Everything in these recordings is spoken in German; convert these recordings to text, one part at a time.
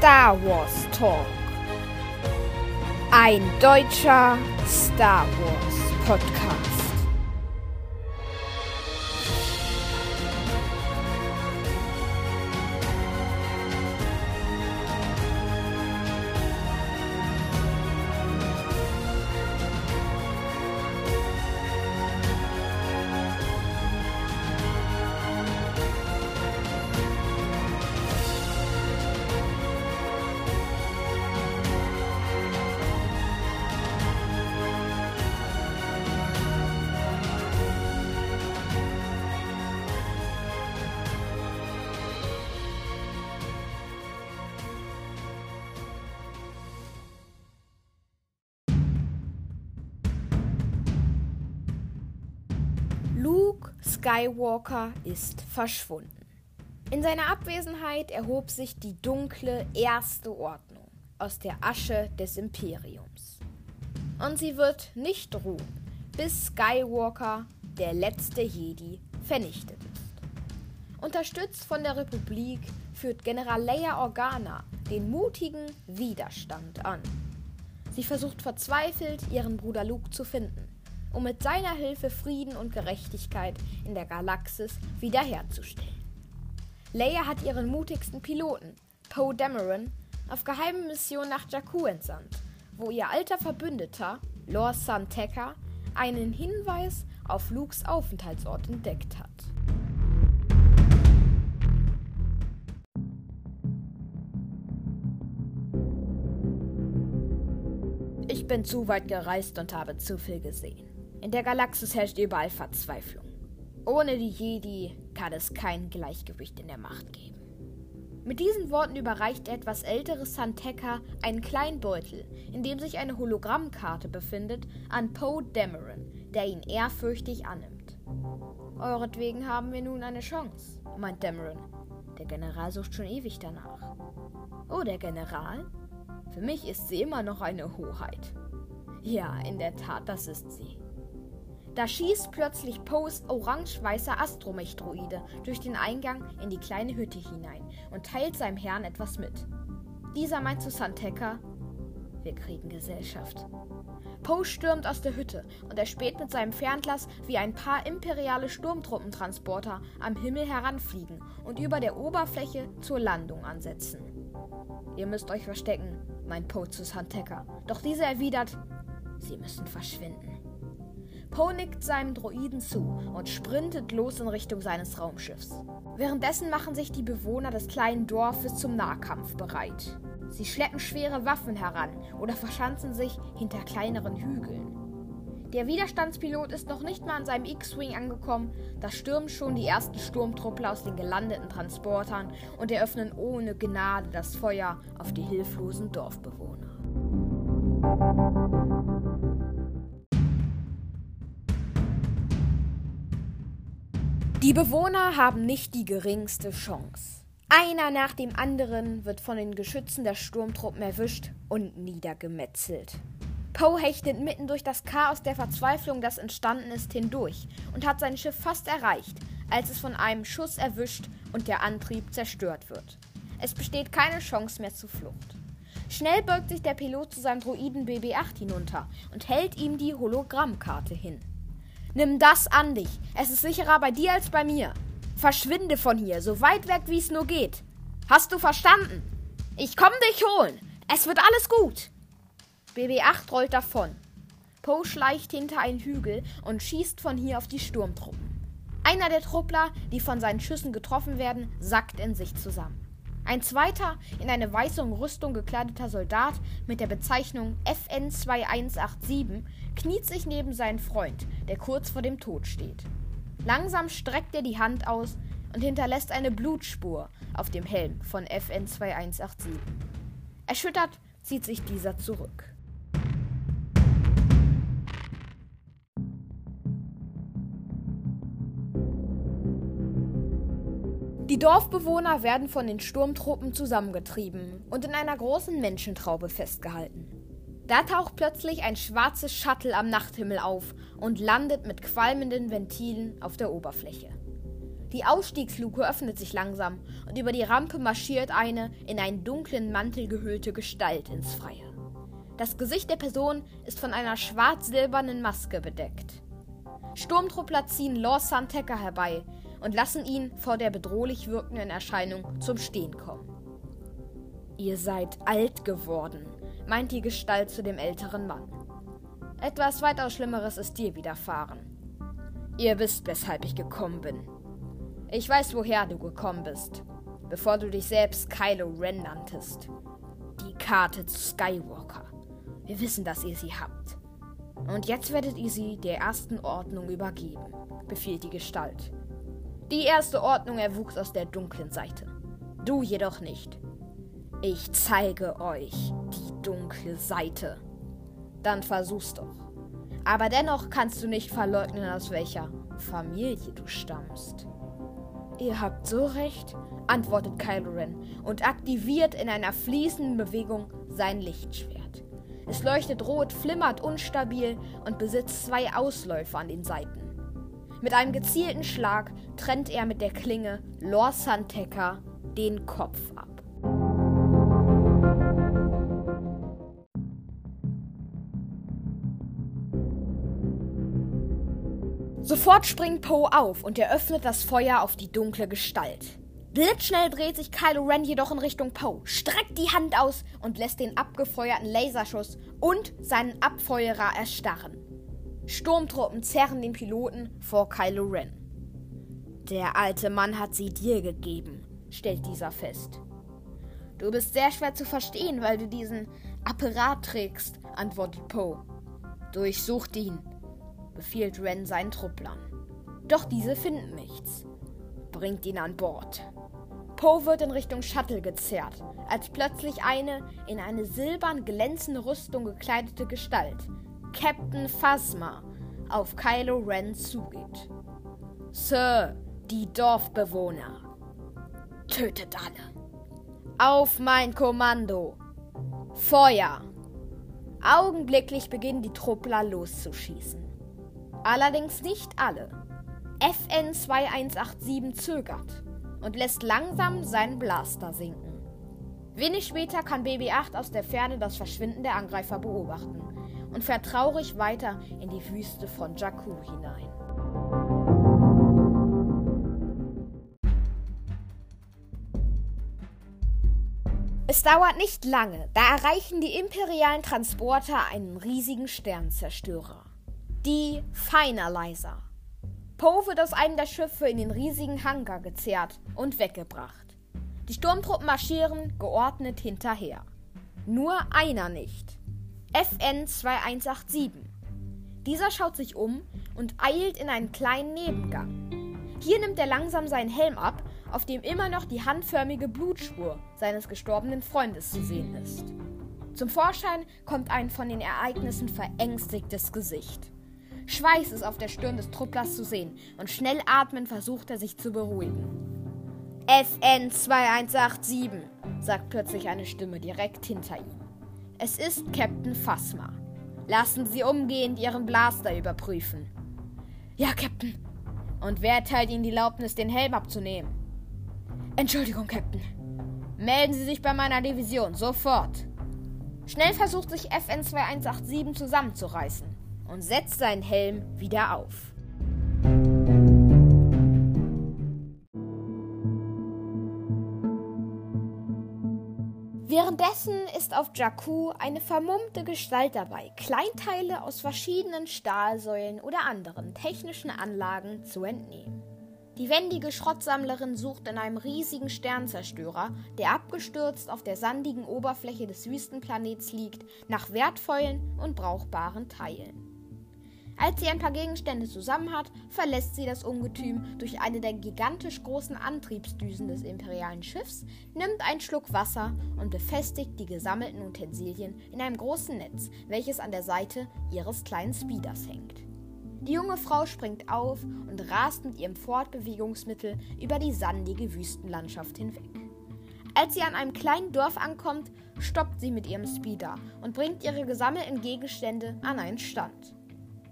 Star Wars Talk. Ein deutscher Star Wars Podcast. Skywalker ist verschwunden. In seiner Abwesenheit erhob sich die dunkle erste Ordnung aus der Asche des Imperiums. Und sie wird nicht ruhen, bis Skywalker, der letzte Jedi, vernichtet ist. Unterstützt von der Republik führt General Leia Organa den mutigen Widerstand an. Sie versucht verzweifelt, ihren Bruder Luke zu finden um mit seiner Hilfe Frieden und Gerechtigkeit in der Galaxis wiederherzustellen. Leia hat ihren mutigsten Piloten, Poe Dameron, auf geheime Mission nach Jakku entsandt, wo ihr alter Verbündeter, Lord Santeca, einen Hinweis auf Lukes Aufenthaltsort entdeckt hat. Ich bin zu weit gereist und habe zu viel gesehen. In der Galaxis herrscht überall Verzweiflung. Ohne die Jedi kann es kein Gleichgewicht in der Macht geben. Mit diesen Worten überreicht der etwas ältere Santeca einen kleinen Beutel, in dem sich eine Hologrammkarte befindet, an Poe Dameron, der ihn ehrfürchtig annimmt. Euretwegen haben wir nun eine Chance, meint Dameron. Der General sucht schon ewig danach. Oh, der General? Für mich ist sie immer noch eine Hoheit. Ja, in der Tat, das ist sie. Da schießt plötzlich Poes orange-weißer Astromech-Droide durch den Eingang in die kleine Hütte hinein und teilt seinem Herrn etwas mit. Dieser meint zu Santeca, wir kriegen Gesellschaft. Poe stürmt aus der Hütte und erspäht mit seinem Fernglas, wie ein paar imperiale Sturmtruppentransporter am Himmel heranfliegen und über der Oberfläche zur Landung ansetzen. Ihr müsst euch verstecken, meint Poe zu Santeca. Doch dieser erwidert, sie müssen verschwinden. Poe nickt seinem Droiden zu und sprintet los in Richtung seines Raumschiffs. Währenddessen machen sich die Bewohner des kleinen Dorfes zum Nahkampf bereit. Sie schleppen schwere Waffen heran oder verschanzen sich hinter kleineren Hügeln. Der Widerstandspilot ist noch nicht mal an seinem X-Wing angekommen, da stürmen schon die ersten Sturmtruppler aus den gelandeten Transportern und eröffnen ohne Gnade das Feuer auf die hilflosen Dorfbewohner. Die Bewohner haben nicht die geringste Chance. Einer nach dem anderen wird von den Geschützen der Sturmtruppen erwischt und niedergemetzelt. Poe hechtet mitten durch das Chaos der Verzweiflung, das entstanden ist, hindurch und hat sein Schiff fast erreicht, als es von einem Schuss erwischt und der Antrieb zerstört wird. Es besteht keine Chance mehr zur Flucht. Schnell beugt sich der Pilot zu seinem Droiden BB-8 hinunter und hält ihm die Hologrammkarte hin. Nimm das an dich. Es ist sicherer bei dir als bei mir. Verschwinde von hier, so weit weg wie es nur geht. Hast du verstanden? Ich komm dich holen. Es wird alles gut. BB-8 rollt davon. Poe schleicht hinter einen Hügel und schießt von hier auf die Sturmtruppen. Einer der Truppler, die von seinen Schüssen getroffen werden, sackt in sich zusammen. Ein zweiter, in eine weiße Rüstung gekleideter Soldat mit der Bezeichnung FN 2187 kniet sich neben seinen Freund, der kurz vor dem Tod steht. Langsam streckt er die Hand aus und hinterlässt eine Blutspur auf dem Helm von FN 2187. Erschüttert zieht sich dieser zurück. Dorfbewohner werden von den Sturmtruppen zusammengetrieben und in einer großen Menschentraube festgehalten. Da taucht plötzlich ein schwarzes Shuttle am Nachthimmel auf und landet mit qualmenden Ventilen auf der Oberfläche. Die Ausstiegsluke öffnet sich langsam und über die Rampe marschiert eine in einen dunklen Mantel gehüllte Gestalt ins Freie. Das Gesicht der Person ist von einer schwarz-silbernen Maske bedeckt. Sturmtruppler ziehen Lord Santeca herbei und lassen ihn vor der bedrohlich wirkenden Erscheinung zum Stehen kommen. Ihr seid alt geworden, meint die Gestalt zu dem älteren Mann. Etwas weitaus Schlimmeres ist dir widerfahren. Ihr wisst, weshalb ich gekommen bin. Ich weiß, woher du gekommen bist, bevor du dich selbst Kylo Ren nanntest. Die Karte zu Skywalker. Wir wissen, dass ihr sie habt. Und jetzt werdet ihr sie der ersten Ordnung übergeben, befiehlt die Gestalt. Die erste Ordnung erwuchs aus der dunklen Seite. Du jedoch nicht. Ich zeige euch die dunkle Seite. Dann versuch's doch. Aber dennoch kannst du nicht verleugnen, aus welcher Familie du stammst. Ihr habt so recht, antwortet Kylo Ren und aktiviert in einer fließenden Bewegung sein Lichtschwert. Es leuchtet rot, flimmert unstabil und besitzt zwei Ausläufer an den Seiten. Mit einem gezielten Schlag trennt er mit der Klinge Lor den Kopf ab. Sofort springt Poe auf und eröffnet das Feuer auf die dunkle Gestalt. Blitzschnell dreht sich Kylo Ren jedoch in Richtung Poe, streckt die Hand aus und lässt den abgefeuerten Laserschuss und seinen Abfeuerer erstarren. Sturmtruppen zerren den Piloten vor Kylo Ren. Der alte Mann hat sie dir gegeben, stellt dieser fest. Du bist sehr schwer zu verstehen, weil du diesen Apparat trägst, antwortet Poe. Durchsucht ihn, befiehlt Ren seinen Trupplern. Doch diese finden nichts. Bringt ihn an Bord. Poe wird in Richtung Shuttle gezerrt, als plötzlich eine in eine silbern glänzende Rüstung gekleidete Gestalt, Captain Phasma, auf Kylo Ren zugeht. Sir, die Dorfbewohner. Tötet alle. Auf mein Kommando. Feuer. Augenblicklich beginnen die Truppler loszuschießen. Allerdings nicht alle. FN 2187 zögert und lässt langsam seinen Blaster sinken. Wenig später kann BB-8 aus der Ferne das Verschwinden der Angreifer beobachten und fährt traurig weiter in die Wüste von Jakku hinein. Es dauert nicht lange, da erreichen die imperialen Transporter einen riesigen Sternzerstörer. Die Finalizer. Poe wird aus einem der Schiffe in den riesigen Hangar gezerrt und weggebracht. Die Sturmtruppen marschieren geordnet hinterher. Nur einer nicht. FN 2187. Dieser schaut sich um und eilt in einen kleinen Nebengang. Hier nimmt er langsam seinen Helm ab, auf dem immer noch die handförmige Blutspur seines gestorbenen Freundes zu sehen ist. Zum Vorschein kommt ein von den Ereignissen verängstigtes Gesicht. Schweiß ist auf der Stirn des Trupplers zu sehen und schnell atmend versucht er sich zu beruhigen. FN 2187, sagt plötzlich eine Stimme direkt hinter ihm. Es ist Captain Phasma. Lassen Sie umgehend Ihren Blaster überprüfen. Ja, Captain. Und wer erteilt Ihnen die Erlaubnis, den Helm abzunehmen? Entschuldigung, Captain. Melden Sie sich bei meiner Division, sofort. Schnell versucht sich FN 2187 zusammenzureißen und setzt seinen Helm wieder auf. Währenddessen ist auf Jakku eine vermummte Gestalt dabei, Kleinteile aus verschiedenen Stahlsäulen oder anderen technischen Anlagen zu entnehmen. Die wendige Schrottsammlerin sucht in einem riesigen Sternzerstörer, der abgestürzt auf der sandigen Oberfläche des Wüstenplanets liegt, nach wertvollen und brauchbaren Teilen. Als sie ein paar Gegenstände zusammen hat, verlässt sie das Ungetüm durch eine der gigantisch großen Antriebsdüsen des imperialen Schiffs, nimmt einen Schluck Wasser und befestigt die gesammelten Utensilien in einem großen Netz, welches an der Seite ihres kleinen Speeders hängt. Die junge Frau springt auf und rast mit ihrem Fortbewegungsmittel über die sandige Wüstenlandschaft hinweg. Als sie an einem kleinen Dorf ankommt, stoppt sie mit ihrem Speeder und bringt ihre gesammelten Gegenstände an einen Stand.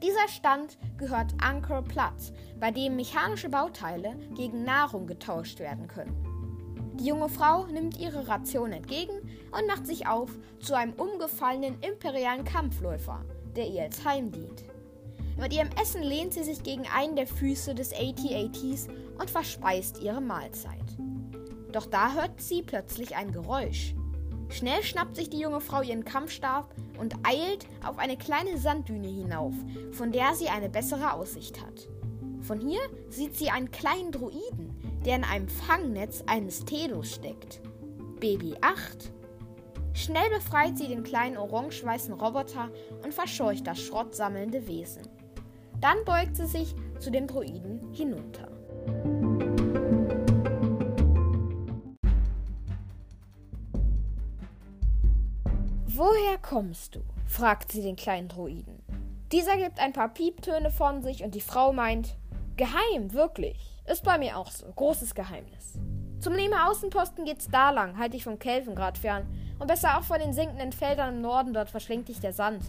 Dieser Stand gehört Anchor Platz, bei dem mechanische Bauteile gegen Nahrung getauscht werden können. Die junge Frau nimmt ihre Ration entgegen und macht sich auf zu einem umgefallenen imperialen Kampfläufer, der ihr als Heim dient. Mit ihrem Essen lehnt sie sich gegen einen der Füße des AT-ATs und verspeist ihre Mahlzeit. Doch da hört sie plötzlich ein Geräusch. Schnell schnappt sich die junge Frau ihren Kampfstab und eilt auf eine kleine Sanddüne hinauf, von der sie eine bessere Aussicht hat. Von hier sieht sie einen kleinen Druiden, der in einem Fangnetz eines Telos steckt. Baby 8. Schnell befreit sie den kleinen orange-weißen Roboter und verscheucht das schrottsammelnde Wesen. Dann beugt sie sich zu dem Druiden hinunter. Woher kommst du? fragt sie den kleinen Druiden. Dieser gibt ein paar Pieptöne von sich und die Frau meint, geheim, wirklich. Ist bei mir auch so. Großes Geheimnis. Zum Nehmer Außenposten geht's da lang, halte ich vom Kelvengrad fern. Und besser auch vor den sinkenden Feldern im Norden, dort verschlingt dich der Sand.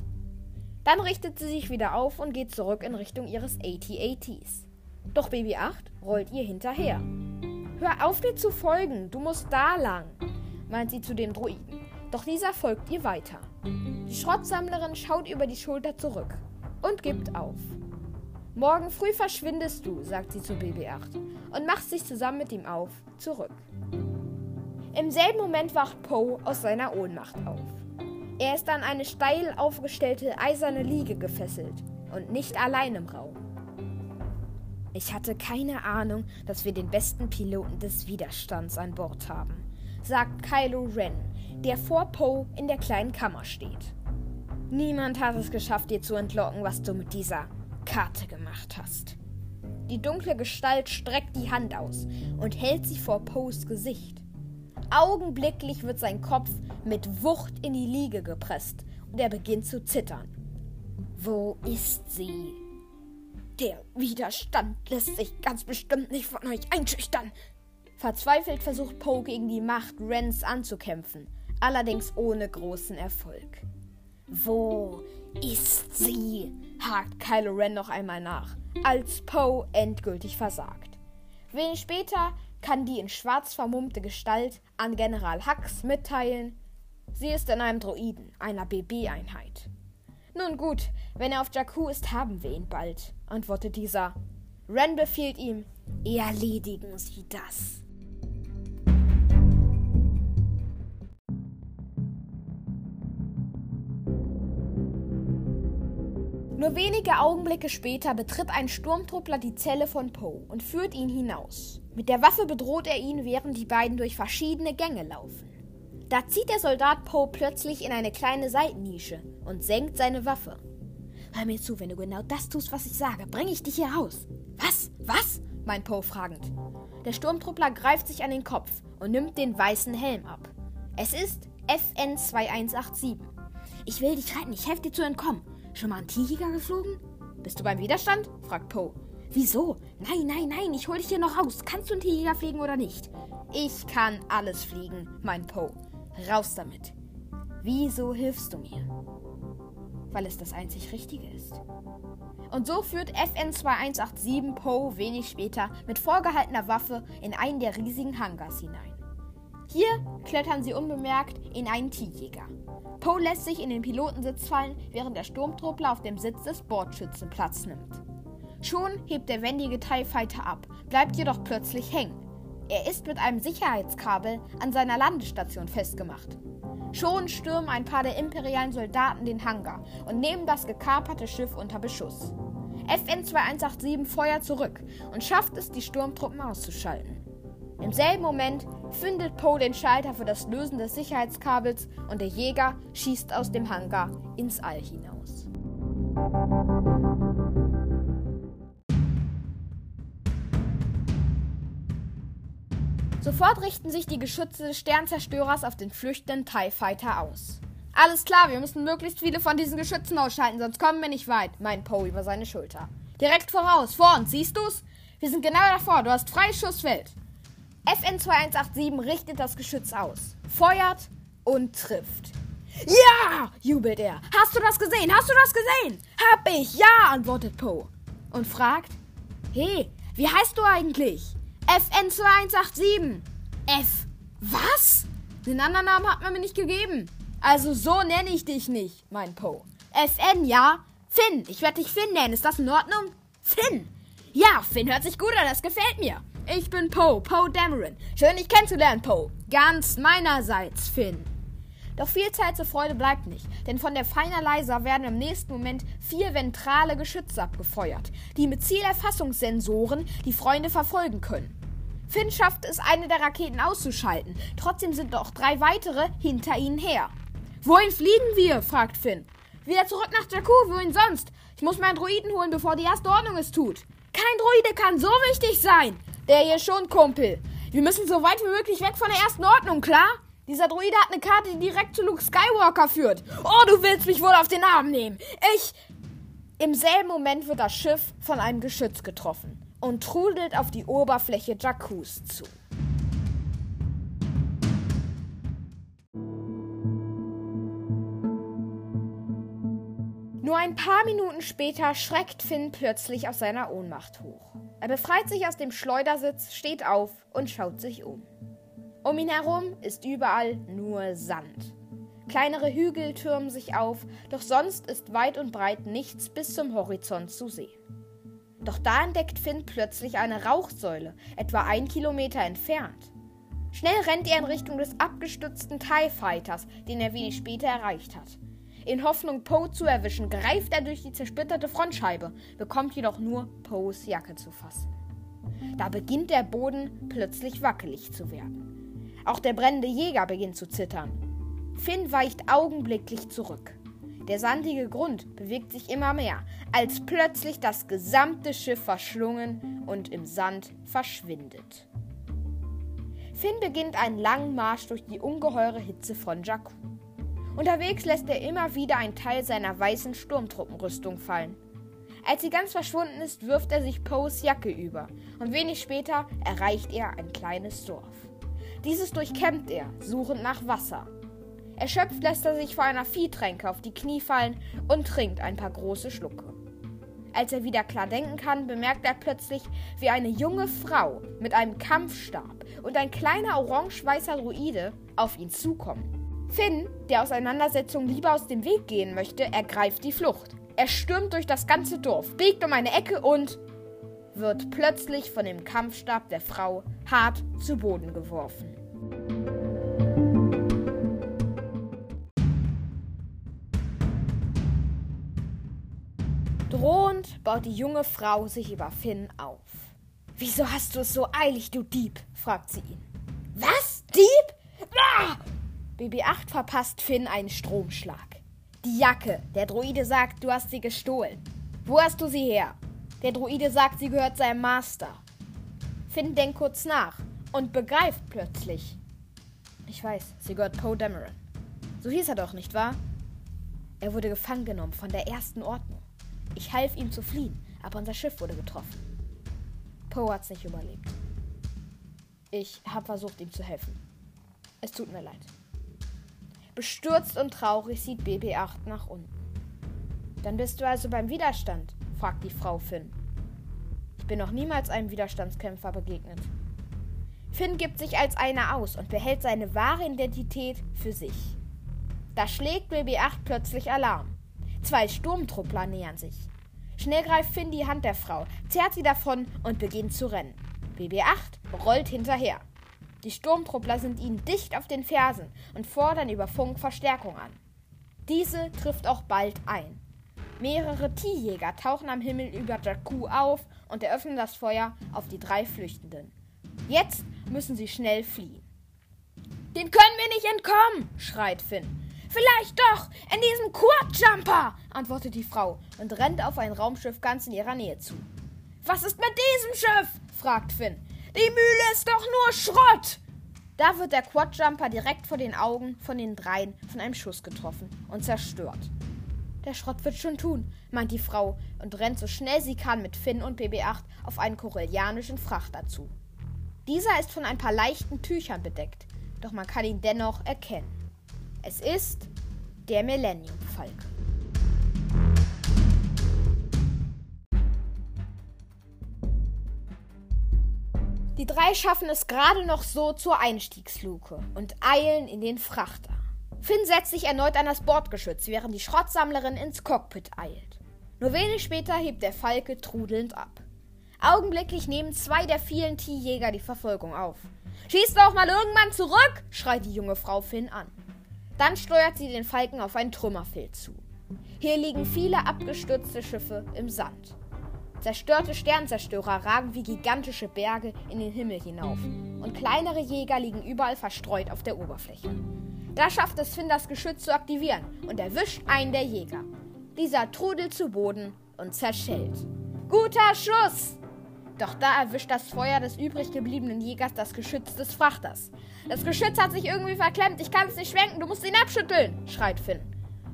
Dann richtet sie sich wieder auf und geht zurück in Richtung ihres AT-ATs. Doch Baby 8 rollt ihr hinterher. Hör auf, dir zu folgen, du musst da lang, meint sie zu dem Druiden. Doch dieser folgt ihr weiter. Die Schrottsammlerin schaut über die Schulter zurück und gibt auf. Morgen früh verschwindest du, sagt sie zu BB8 und macht sich zusammen mit ihm auf, zurück. Im selben Moment wacht Poe aus seiner Ohnmacht auf. Er ist an eine steil aufgestellte eiserne Liege gefesselt und nicht allein im Raum. Ich hatte keine Ahnung, dass wir den besten Piloten des Widerstands an Bord haben, sagt Kylo Ren, der vor Poe in der kleinen Kammer steht. Niemand hat es geschafft, dir zu entlocken, was du mit dieser Karte gemacht hast. Die dunkle Gestalt streckt die Hand aus und hält sie vor Poes Gesicht. Augenblicklich wird sein Kopf mit Wucht in die Liege gepresst und er beginnt zu zittern. Wo ist sie? Der Widerstand lässt sich ganz bestimmt nicht von euch einschüchtern. Verzweifelt versucht Poe gegen die Macht Rens anzukämpfen, allerdings ohne großen Erfolg. Wo ist sie? hakt Kylo Ren noch einmal nach, als Poe endgültig versagt. Wenig später kann die in schwarz vermummte Gestalt an General Hux mitteilen, sie ist in einem Droiden, einer BB-Einheit. Nun gut, wenn er auf Jakku ist, haben wir ihn bald, antwortet dieser. Ren befiehlt ihm, erledigen Sie das. Nur wenige Augenblicke später betritt ein Sturmtruppler die Zelle von Poe und führt ihn hinaus. Mit der Waffe bedroht er ihn, während die beiden durch verschiedene Gänge laufen. Da zieht der Soldat Poe plötzlich in eine kleine Seitennische und senkt seine Waffe. Hör mir zu, wenn du genau das tust, was ich sage, bringe ich dich hier raus. Was? Was? meint Poe fragend. Der Sturmtruppler greift sich an den Kopf und nimmt den weißen Helm ab. Es ist FN 2187. Ich will dich retten, ich helfe dir zu entkommen. Schon mal einen Tiger geflogen? Bist du beim Widerstand? fragt Poe. Wieso? Nein, nein, nein, ich hol dich hier noch raus. Kannst du einen Tiger fliegen oder nicht? Ich kann alles fliegen, meint Poe. Raus damit. Wieso hilfst du mir? Weil es das einzig Richtige ist. Und so führt FN 2187 Poe wenig später mit vorgehaltener Waffe in einen der riesigen Hangars hinein. Hier klettern sie unbemerkt in einen Tierjäger. Poe lässt sich in den Pilotensitz fallen, während der Sturmtruppler auf dem Sitz des Bordschützen Platz nimmt. Schon hebt der wendige TIE Fighter ab, bleibt jedoch plötzlich hängen. Er ist mit einem Sicherheitskabel an seiner Landestation festgemacht. Schon stürmen ein paar der imperialen Soldaten den Hangar und nehmen das gekaperte Schiff unter Beschuss. FN 2187 feuert zurück und schafft es, die Sturmtruppen auszuschalten. Im selben Moment findet Poe den Schalter für das Lösen des Sicherheitskabels und der Jäger schießt aus dem Hangar ins All hinaus. Sofort richten sich die Geschütze des Sternzerstörers auf den flüchtenden TIE Fighter aus. Alles klar, wir müssen möglichst viele von diesen Geschützen ausschalten, sonst kommen wir nicht weit, meint Poe über seine Schulter. Direkt voraus, vor uns, siehst du's? Wir sind genau davor, du hast freies Schussfeld. FN 2187 richtet das Geschütz aus, feuert und trifft. Ja, jubelt er. Hast du das gesehen? Hast du das gesehen? Hab ich, ja, antwortet Poe. Und fragt, hey, wie heißt du eigentlich? FN2187. F. Was? Den anderen Namen hat man mir nicht gegeben. Also so nenne ich dich nicht, mein Poe. FN, ja? Finn, ich werde dich Finn nennen. Ist das in Ordnung? Finn. Ja, Finn hört sich gut an, das gefällt mir. Ich bin Poe, Poe Dameron. Schön, dich kennenzulernen, Poe. Ganz meinerseits, Finn. Doch viel Zeit zur Freude bleibt nicht, denn von der Finalizer werden im nächsten Moment vier ventrale Geschütze abgefeuert, die mit Zielerfassungssensoren die Freunde verfolgen können. Finn schafft es, eine der Raketen auszuschalten. Trotzdem sind noch drei weitere hinter ihnen her. Wohin fliegen wir? fragt Finn. Wieder zurück nach Jakku, wohin sonst? Ich muss meinen Druiden holen, bevor die erste Ordnung es tut. Kein Druide kann so wichtig sein. Der hier schon, Kumpel. Wir müssen so weit wie möglich weg von der ersten Ordnung, klar? Dieser Druide hat eine Karte, die direkt zu Luke Skywalker führt. Oh, du willst mich wohl auf den Arm nehmen. Ich. Im selben Moment wird das Schiff von einem Geschütz getroffen und trudelt auf die Oberfläche Jakkus zu. Nur ein paar Minuten später schreckt Finn plötzlich aus seiner Ohnmacht hoch. Er befreit sich aus dem Schleudersitz, steht auf und schaut sich um. Um ihn herum ist überall nur Sand. Kleinere Hügel türmen sich auf, doch sonst ist weit und breit nichts bis zum Horizont zu sehen. Doch da entdeckt Finn plötzlich eine Rauchsäule, etwa ein Kilometer entfernt. Schnell rennt er in Richtung des abgestützten TIE Fighters, den er wenig später erreicht hat. In Hoffnung, Poe zu erwischen, greift er durch die zersplitterte Frontscheibe, bekommt jedoch nur Poes Jacke zu fassen. Da beginnt der Boden plötzlich wackelig zu werden. Auch der brennende Jäger beginnt zu zittern. Finn weicht augenblicklich zurück. Der sandige Grund bewegt sich immer mehr, als plötzlich das gesamte Schiff verschlungen und im Sand verschwindet. Finn beginnt einen langen Marsch durch die ungeheure Hitze von Jakku. Unterwegs lässt er immer wieder einen Teil seiner weißen Sturmtruppenrüstung fallen. Als sie ganz verschwunden ist, wirft er sich Poes Jacke über und wenig später erreicht er ein kleines Dorf. Dieses durchkämmt er, suchend nach Wasser. Erschöpft lässt er sich vor einer Viehtränke auf die Knie fallen und trinkt ein paar große Schlucke. Als er wieder klar denken kann, bemerkt er plötzlich, wie eine junge Frau mit einem Kampfstab und ein kleiner orange-weißer Druide auf ihn zukommen. Finn, der Auseinandersetzung lieber aus dem Weg gehen möchte, ergreift die Flucht. Er stürmt durch das ganze Dorf, biegt um eine Ecke und wird plötzlich von dem Kampfstab der Frau hart zu Boden geworfen. Drohend baut die junge Frau sich über Finn auf. Wieso hast du es so eilig, du Dieb? fragt sie ihn. Was? Dieb? Ah! BB-8 verpasst Finn einen Stromschlag. Die Jacke. Der Droide sagt, du hast sie gestohlen. Wo hast du sie her? Der Droide sagt, sie gehört seinem Master. Finn denkt kurz nach und begreift plötzlich. Ich weiß, sie gehört Poe Dameron. So hieß er doch, nicht wahr? Er wurde gefangen genommen von der ersten Ordnung. Ich half ihm zu fliehen, aber unser Schiff wurde getroffen. Poe hat's nicht überlebt. Ich habe versucht, ihm zu helfen. Es tut mir leid. Bestürzt und traurig sieht BB-8 nach unten. Dann bist du also beim Widerstand? fragt die Frau Finn. Ich bin noch niemals einem Widerstandskämpfer begegnet. Finn gibt sich als einer aus und behält seine wahre Identität für sich. Da schlägt BB-8 plötzlich Alarm. Zwei Sturmtruppler nähern sich. Schnell greift Finn die Hand der Frau, zerrt sie davon und beginnt zu rennen. BB-8 rollt hinterher. Die Sturmtruppler sind ihnen dicht auf den Fersen und fordern über Funk Verstärkung an. Diese trifft auch bald ein. Mehrere Tierjäger tauchen am Himmel über Jakku auf und eröffnen das Feuer auf die drei Flüchtenden. Jetzt müssen sie schnell fliehen. Den können wir nicht entkommen, schreit Finn. Vielleicht doch, in diesem Quadjumper, antwortet die Frau und rennt auf ein Raumschiff ganz in ihrer Nähe zu. Was ist mit diesem Schiff? fragt Finn. Die Mühle ist doch nur Schrott! Da wird der Quadjumper direkt vor den Augen von den dreien von einem Schuss getroffen und zerstört. Der Schrott wird schon tun, meint die Frau und rennt so schnell sie kann mit Finn und BB-8 auf einen korellianischen Frachter zu. Dieser ist von ein paar leichten Tüchern bedeckt, doch man kann ihn dennoch erkennen. Es ist der Millennium Falke. Die drei schaffen es gerade noch so zur Einstiegsluke und eilen in den Frachter. Finn setzt sich erneut an das Bordgeschütz, während die Schrottsammlerin ins Cockpit eilt. Nur wenig später hebt der Falke trudelnd ab. Augenblicklich nehmen zwei der vielen T-Jäger die Verfolgung auf. Schießt doch mal irgendwann zurück! schreit die junge Frau Finn an. Dann steuert sie den Falken auf ein Trümmerfeld zu. Hier liegen viele abgestürzte Schiffe im Sand. Zerstörte Sternzerstörer ragen wie gigantische Berge in den Himmel hinauf und kleinere Jäger liegen überall verstreut auf der Oberfläche. Da schafft es Finn, das Geschütz zu aktivieren und erwischt einen der Jäger. Dieser trudelt zu Boden und zerschellt. Guter Schuss! Doch da erwischt das Feuer des übrig gebliebenen Jägers das Geschütz des Frachters. Das Geschütz hat sich irgendwie verklemmt. Ich kann es nicht schwenken. Du musst ihn abschütteln, schreit Finn.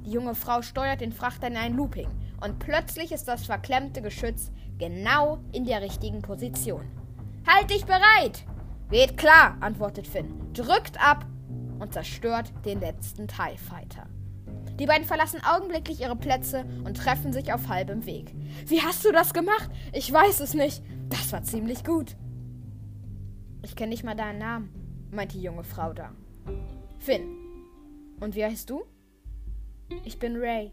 Die junge Frau steuert den Frachter in ein Looping und plötzlich ist das verklemmte Geschütz genau in der richtigen Position. Halt dich bereit! Geht klar, antwortet Finn, drückt ab und zerstört den letzten TIE Fighter. Die beiden verlassen augenblicklich ihre Plätze und treffen sich auf halbem Weg. Wie hast du das gemacht? Ich weiß es nicht. Das war ziemlich gut. Ich kenne nicht mal deinen Namen, meint die junge Frau da. Finn. Und wie heißt du? Ich bin Ray.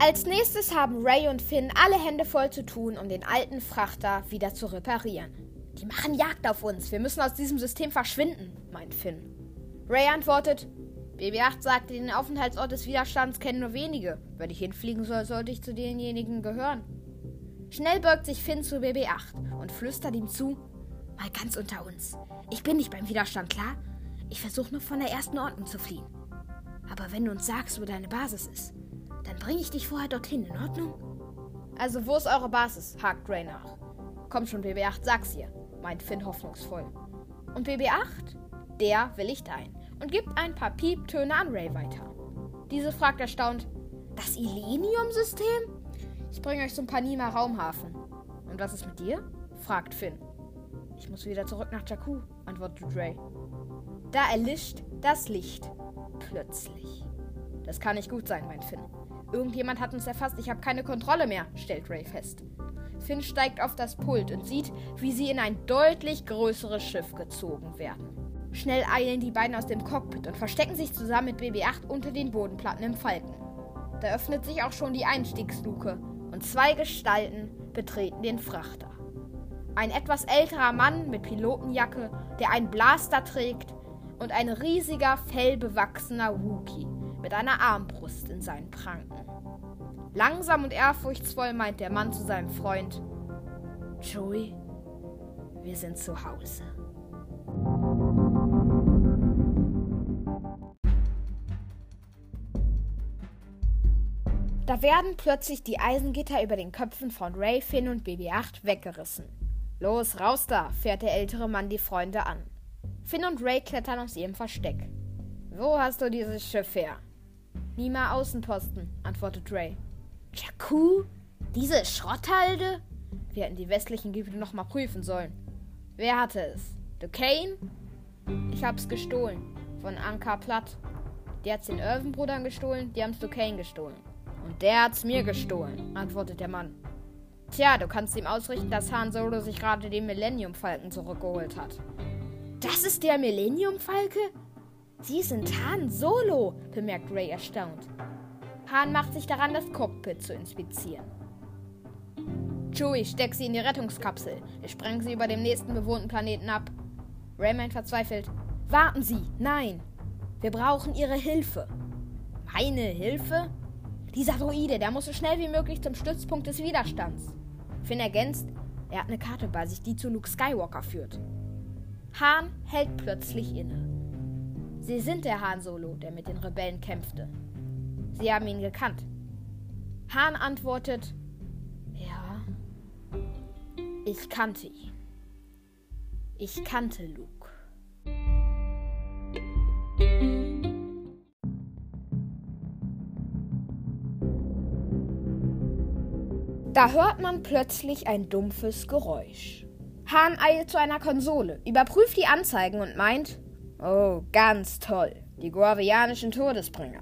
Als nächstes haben Ray und Finn alle Hände voll zu tun, um den alten Frachter wieder zu reparieren. Die machen Jagd auf uns. Wir müssen aus diesem System verschwinden, meint Finn. Ray antwortet, BB-8 sagte, den Aufenthaltsort des Widerstands kennen nur wenige. Wenn ich hinfliegen soll, sollte ich zu denjenigen gehören. Schnell beugt sich Finn zu BB-8 und flüstert ihm zu, mal ganz unter uns. Ich bin nicht beim Widerstand, klar? Ich versuche nur von der ersten Ordnung zu fliehen. Aber wenn du uns sagst, wo deine Basis ist, dann bringe ich dich vorher dorthin, in Ordnung? Also, wo ist eure Basis? hakt Ray nach. Kommt schon, BB-8, sag's ihr, meint Finn hoffnungsvoll. Und BB-8? Der willigt ein und gibt ein paar Pieptöne an Ray weiter. Diese fragt erstaunt: Das Illenium-System? Ich bringe euch zum Panima Raumhafen. Und was ist mit dir? fragt Finn. Ich muss wieder zurück nach Jakku, antwortet Ray. Da erlischt das Licht. Plötzlich. Das kann nicht gut sein, meint Finn. Irgendjemand hat uns erfasst. Ich habe keine Kontrolle mehr, stellt Ray fest. Finn steigt auf das Pult und sieht, wie sie in ein deutlich größeres Schiff gezogen werden. Schnell eilen die beiden aus dem Cockpit und verstecken sich zusammen mit BB-8 unter den Bodenplatten im Falken. Da öffnet sich auch schon die Einstiegsluke und zwei Gestalten betreten den Frachter. Ein etwas älterer Mann mit Pilotenjacke, der einen Blaster trägt, und ein riesiger, fellbewachsener Wookie mit einer Armbrust in seinen Pranken. Langsam und ehrfurchtsvoll meint der Mann zu seinem Freund: Joey, wir sind zu Hause. Da werden plötzlich die Eisengitter über den Köpfen von Ray, Finn und BB-8 weggerissen. Los, raus da, fährt der ältere Mann die Freunde an. Finn und Ray klettern aus ihrem Versteck. Wo hast du dieses Schiff her? Nima Außenposten, antwortet Ray. Jakku? Diese Schrotthalde? Wir hätten die westlichen Gebiete nochmal prüfen sollen. Wer hatte es? Duquesne? Ich hab's gestohlen. Von Ankar Platt. Der hat's den Irvin-Brudern gestohlen, die haben's Duquesne gestohlen. Und der hat's mir gestohlen, antwortet der Mann. Tja, du kannst ihm ausrichten, dass Han Solo sich gerade den Millennium-Falken zurückgeholt hat. Das ist der Millennium-Falke? Sie sind Han Solo, bemerkt Ray erstaunt. Han macht sich daran, das Cockpit zu inspizieren. Chewie, steck sie in die Rettungskapsel. Ich spreng sie über dem nächsten bewohnten Planeten ab. Ray meint verzweifelt. Warten Sie, nein. Wir brauchen Ihre Hilfe. Meine Hilfe? Dieser Droide, der muss so schnell wie möglich zum Stützpunkt des Widerstands. Finn ergänzt, er hat eine Karte bei sich, die zu Luke Skywalker führt. Han hält plötzlich inne. Sie sind der Han Solo, der mit den Rebellen kämpfte. Sie haben ihn gekannt. Han antwortet, ja, ich kannte ihn. Ich kannte Luke. Da hört man plötzlich ein dumpfes Geräusch. Hahn eilt zu einer Konsole, überprüft die Anzeigen und meint: Oh, ganz toll. Die guavianischen Todesbringer.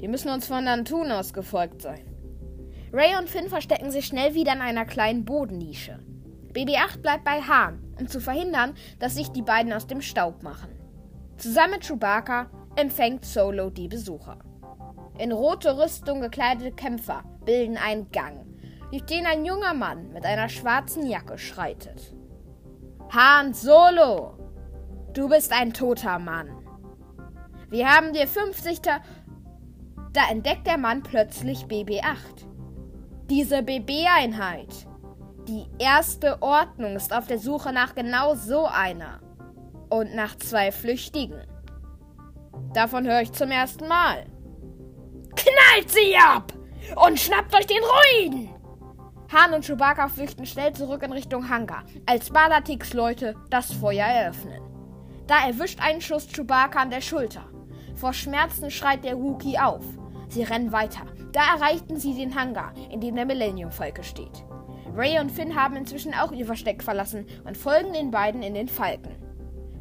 Die müssen uns von Nantunos gefolgt sein. Ray und Finn verstecken sich schnell wieder in einer kleinen Bodennische. BB-8 bleibt bei Hahn, um zu verhindern, dass sich die beiden aus dem Staub machen. Zusammen mit Chewbacca empfängt Solo die Besucher. In rote Rüstung gekleidete Kämpfer bilden einen Gang, durch den ein junger Mann mit einer schwarzen Jacke schreitet. Han Solo! Du bist ein toter Mann. Wir haben dir 50. Ta da entdeckt der Mann plötzlich BB-8. Diese BB-Einheit. Die erste Ordnung ist auf der Suche nach genau so einer. Und nach zwei Flüchtigen. Davon höre ich zum ersten Mal. Knallt sie ab! Und schnappt euch den Ruin! Han und Chewbacca flüchten schnell zurück in Richtung Hangar, als Balatiks Leute das Feuer eröffnen. Da erwischt ein Schuss Chewbacca an der Schulter. Vor Schmerzen schreit der Wookie auf. Sie rennen weiter. Da erreichten sie den Hangar, in dem der Millennium Falke steht. Ray und Finn haben inzwischen auch ihr Versteck verlassen und folgen den beiden in den Falken.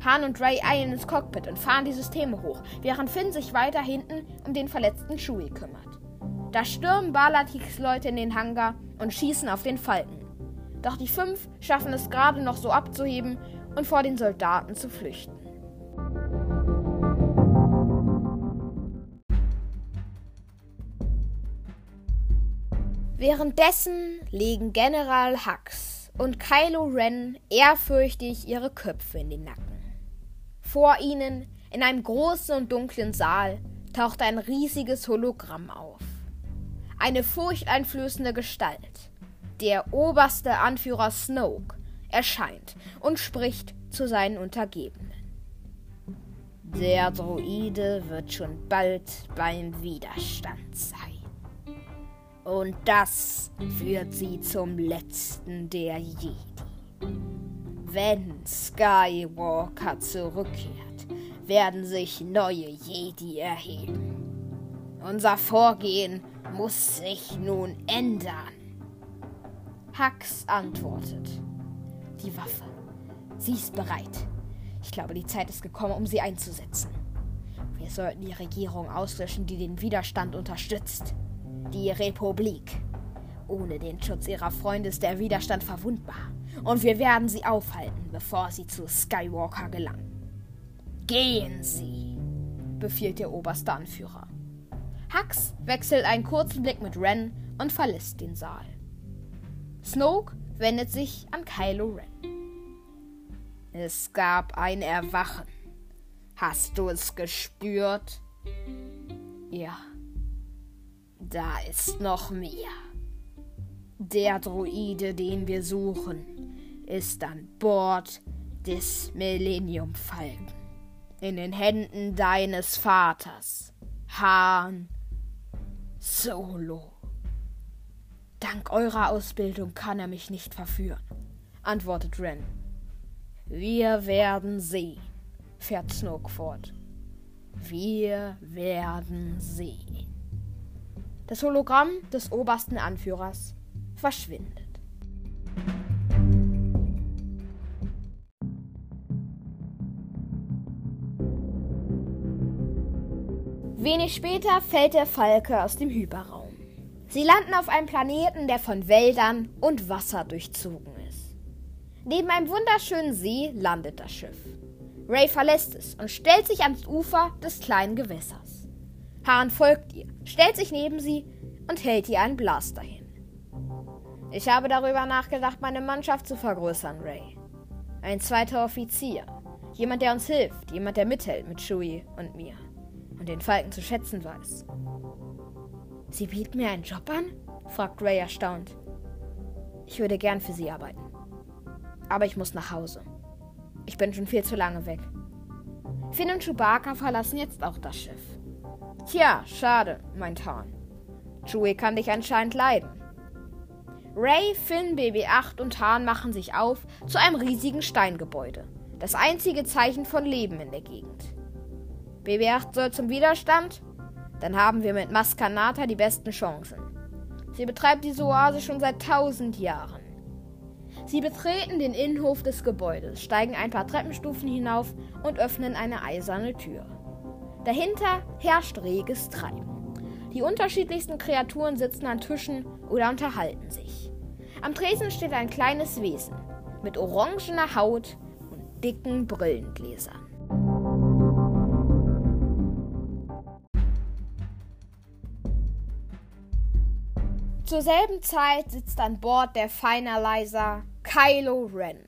Han und Ray eilen ins Cockpit und fahren die Systeme hoch, während Finn sich weiter hinten um den verletzten Chewie kümmert. Da stürmen Balatiks Leute in den Hangar und schießen auf den Falken. Doch die fünf schaffen es gerade noch so abzuheben und vor den Soldaten zu flüchten. Währenddessen legen General Hux und Kylo Ren ehrfürchtig ihre Köpfe in den Nacken. Vor ihnen, in einem großen und dunklen Saal, taucht ein riesiges Hologramm auf. Eine furchteinflößende Gestalt, der oberste Anführer Snoke, erscheint und spricht zu seinen Untergebenen. Der Droide wird schon bald beim Widerstand sein. Und das führt sie zum letzten der Jedi. Wenn Skywalker zurückkehrt, werden sich neue Jedi erheben. Unser Vorgehen muss sich nun ändern. Hux antwortet. Die Waffe. Sie ist bereit. Ich glaube, die Zeit ist gekommen, um sie einzusetzen. Wir sollten die Regierung auslöschen, die den Widerstand unterstützt. Die Republik. Ohne den Schutz ihrer Freunde ist der Widerstand verwundbar. Und wir werden sie aufhalten, bevor sie zu Skywalker gelangen. Gehen Sie, befiehlt der oberste Anführer. Hux wechselt einen kurzen Blick mit Ren und verlässt den Saal. Snoke wendet sich an Kylo Ren. Es gab ein Erwachen. Hast du es gespürt? Ja. Da ist noch mehr. Der Druide, den wir suchen, ist an Bord des Millennium Falken. In den Händen deines Vaters, Han Solo. Dank eurer Ausbildung kann er mich nicht verführen, antwortet Ren. Wir werden sehen, fährt Snoke fort. Wir werden sehen. Das Hologramm des obersten Anführers verschwindet. Wenig später fällt der Falke aus dem Hyperraum. Sie landen auf einem Planeten, der von Wäldern und Wasser durchzogen ist. Neben einem wunderschönen See landet das Schiff. Ray verlässt es und stellt sich ans Ufer des kleinen Gewässers. Hahn folgt ihr, stellt sich neben sie und hält ihr einen Blaster hin. Ich habe darüber nachgedacht, meine Mannschaft zu vergrößern, Ray. Ein zweiter Offizier. Jemand, der uns hilft. Jemand, der mithält mit Chewie und mir. Und den Falken zu schätzen weiß. Sie bieten mir einen Job an? fragt Ray erstaunt. Ich würde gern für Sie arbeiten. Aber ich muss nach Hause. Ich bin schon viel zu lange weg. Finn und Chewbacca verlassen jetzt auch das Schiff. Tja, schade, meint Hahn. Chewie kann dich anscheinend leiden. Ray, Finn, BB-8 und Hahn machen sich auf zu einem riesigen Steingebäude. Das einzige Zeichen von Leben in der Gegend. BB-8 soll zum Widerstand? Dann haben wir mit Maskanata die besten Chancen. Sie betreibt diese Oase schon seit tausend Jahren. Sie betreten den Innenhof des Gebäudes, steigen ein paar Treppenstufen hinauf und öffnen eine eiserne Tür. Dahinter herrscht reges Treiben. Die unterschiedlichsten Kreaturen sitzen an Tischen oder unterhalten sich. Am Tresen steht ein kleines Wesen mit orangener Haut und dicken Brillengläsern. Zur selben Zeit sitzt an Bord der Finalizer Kylo Ren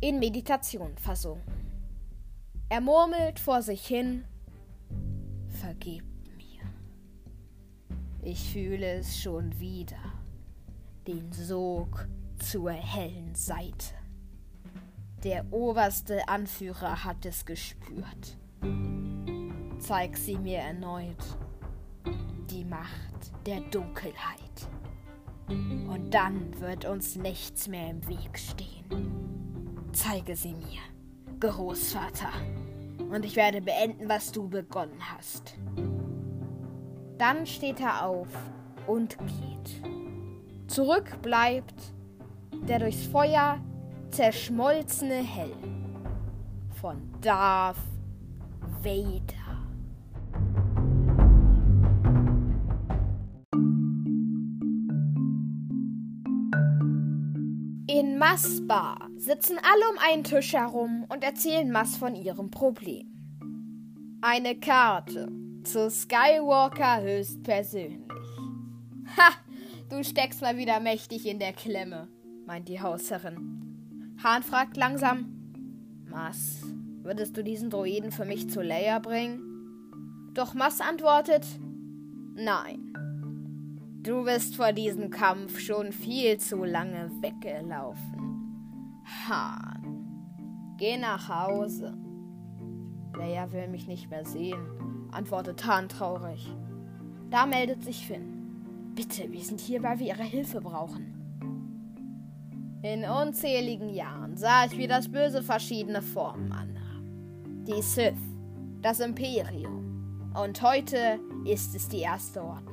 in Meditation versunken. Er murmelt vor sich hin: Vergebt mir. Ich fühle es schon wieder. Den Sog zur hellen Seite. Der oberste Anführer hat es gespürt. Zeig sie mir erneut. Die Macht der Dunkelheit. Und dann wird uns nichts mehr im Weg stehen. Zeige sie mir, Großvater, und ich werde beenden, was du begonnen hast. Dann steht er auf und geht. Zurück bleibt der durchs Feuer zerschmolzene Helm von Darth Vader. In Mass Bar sitzen alle um einen Tisch herum und erzählen Mass von ihrem Problem. Eine Karte zu Skywalker höchstpersönlich. Ha, du steckst mal wieder mächtig in der Klemme, meint die Hausherrin. Hahn fragt langsam: Mass, würdest du diesen Droiden für mich zu Leia bringen? Doch Mass antwortet: Nein. Du bist vor diesem Kampf schon viel zu lange weggelaufen. Hahn, geh nach Hause. Leia will mich nicht mehr sehen, antwortet Hahn traurig. Da meldet sich Finn. Bitte, wir sind hier, weil wir Ihre Hilfe brauchen. In unzähligen Jahren sah ich, wie das Böse verschiedene Formen annahm. Die Sith, das Imperium. Und heute ist es die erste Ordnung.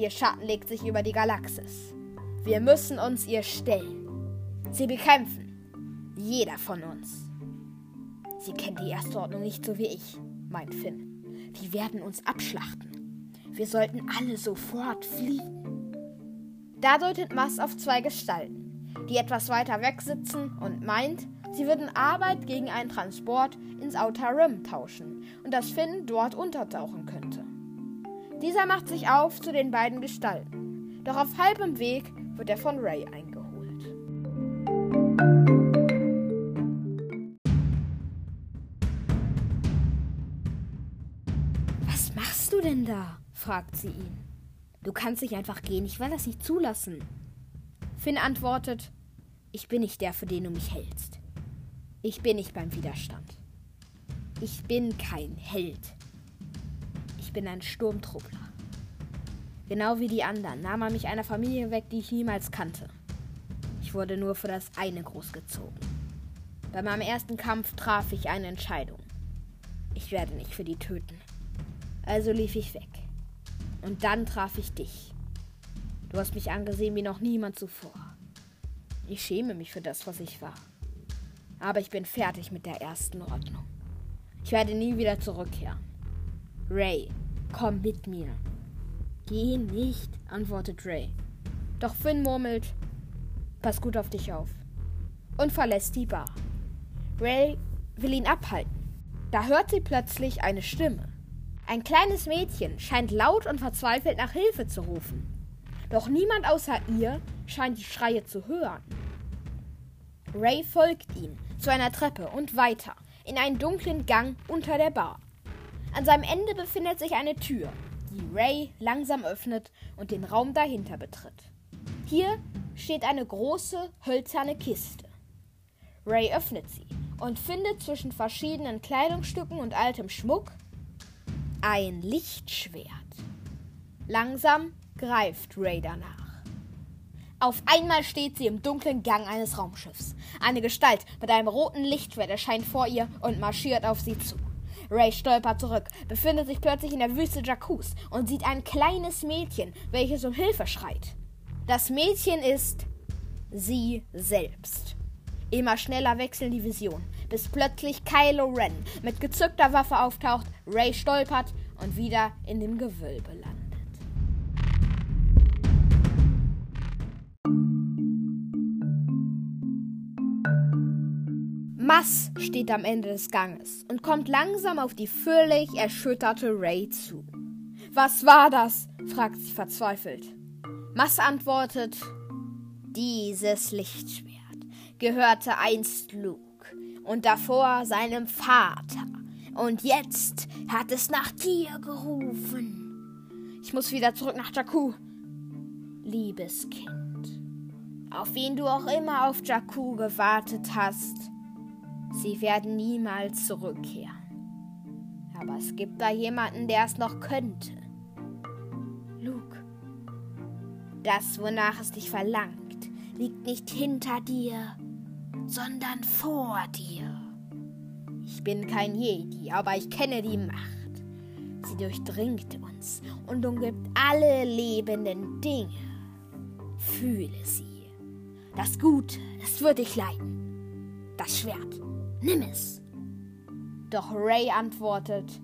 Ihr Schatten legt sich über die Galaxis. Wir müssen uns ihr stellen. Sie bekämpfen. Jeder von uns. Sie kennt die Erste Ordnung nicht so wie ich, meint Finn. Die werden uns abschlachten. Wir sollten alle sofort fliehen. Da deutet Mass auf zwei Gestalten, die etwas weiter weg sitzen und meint, sie würden Arbeit gegen einen Transport ins Outer Rim tauschen und dass Finn dort untertauchen könnte. Dieser macht sich auf zu den beiden Gestalten. Doch auf halbem Weg wird er von Ray eingeholt. Was machst du denn da? fragt sie ihn. Du kannst nicht einfach gehen, ich will das nicht zulassen. Finn antwortet, ich bin nicht der, für den du mich hältst. Ich bin nicht beim Widerstand. Ich bin kein Held. Ich bin ein Sturmtruppler. Genau wie die anderen nahm er mich einer Familie weg, die ich niemals kannte. Ich wurde nur für das eine großgezogen. Bei meinem ersten Kampf traf ich eine Entscheidung. Ich werde nicht für die töten. Also lief ich weg. Und dann traf ich dich. Du hast mich angesehen wie noch niemand zuvor. Ich schäme mich für das, was ich war. Aber ich bin fertig mit der ersten Ordnung. Ich werde nie wieder zurückkehren. Ray, komm mit mir. Geh nicht, antwortet Ray. Doch Finn murmelt, pass gut auf dich auf. Und verlässt die Bar. Ray will ihn abhalten. Da hört sie plötzlich eine Stimme. Ein kleines Mädchen scheint laut und verzweifelt nach Hilfe zu rufen. Doch niemand außer ihr scheint die Schreie zu hören. Ray folgt ihm zu einer Treppe und weiter in einen dunklen Gang unter der Bar. An seinem Ende befindet sich eine Tür, die Ray langsam öffnet und den Raum dahinter betritt. Hier steht eine große hölzerne Kiste. Ray öffnet sie und findet zwischen verschiedenen Kleidungsstücken und altem Schmuck ein Lichtschwert. Langsam greift Ray danach. Auf einmal steht sie im dunklen Gang eines Raumschiffs. Eine Gestalt mit einem roten Lichtschwert erscheint vor ihr und marschiert auf sie zu. Ray stolpert zurück, befindet sich plötzlich in der Wüste Jacuz und sieht ein kleines Mädchen, welches um Hilfe schreit. Das Mädchen ist sie selbst. Immer schneller wechseln die Visionen, bis plötzlich Kylo Ren mit gezückter Waffe auftaucht, Ray stolpert und wieder in dem Gewölbe landet. Mass steht am Ende des Ganges und kommt langsam auf die völlig erschütterte Ray zu. Was war das? fragt sie verzweifelt. Mass antwortet, dieses Lichtschwert gehörte einst Luke und davor seinem Vater. Und jetzt hat es nach dir gerufen. Ich muss wieder zurück nach Jakku. Liebes Kind, auf wen du auch immer auf Jakku gewartet hast, Sie werden niemals zurückkehren. Aber es gibt da jemanden, der es noch könnte. Luke, das, wonach es dich verlangt, liegt nicht hinter dir, sondern vor dir. Ich bin kein Jedi, aber ich kenne die Macht. Sie durchdringt uns und umgibt alle lebenden Dinge. Fühle sie. Das Gute, es wird dich leiden. Das Schwert, Nimm es. Doch Ray antwortet,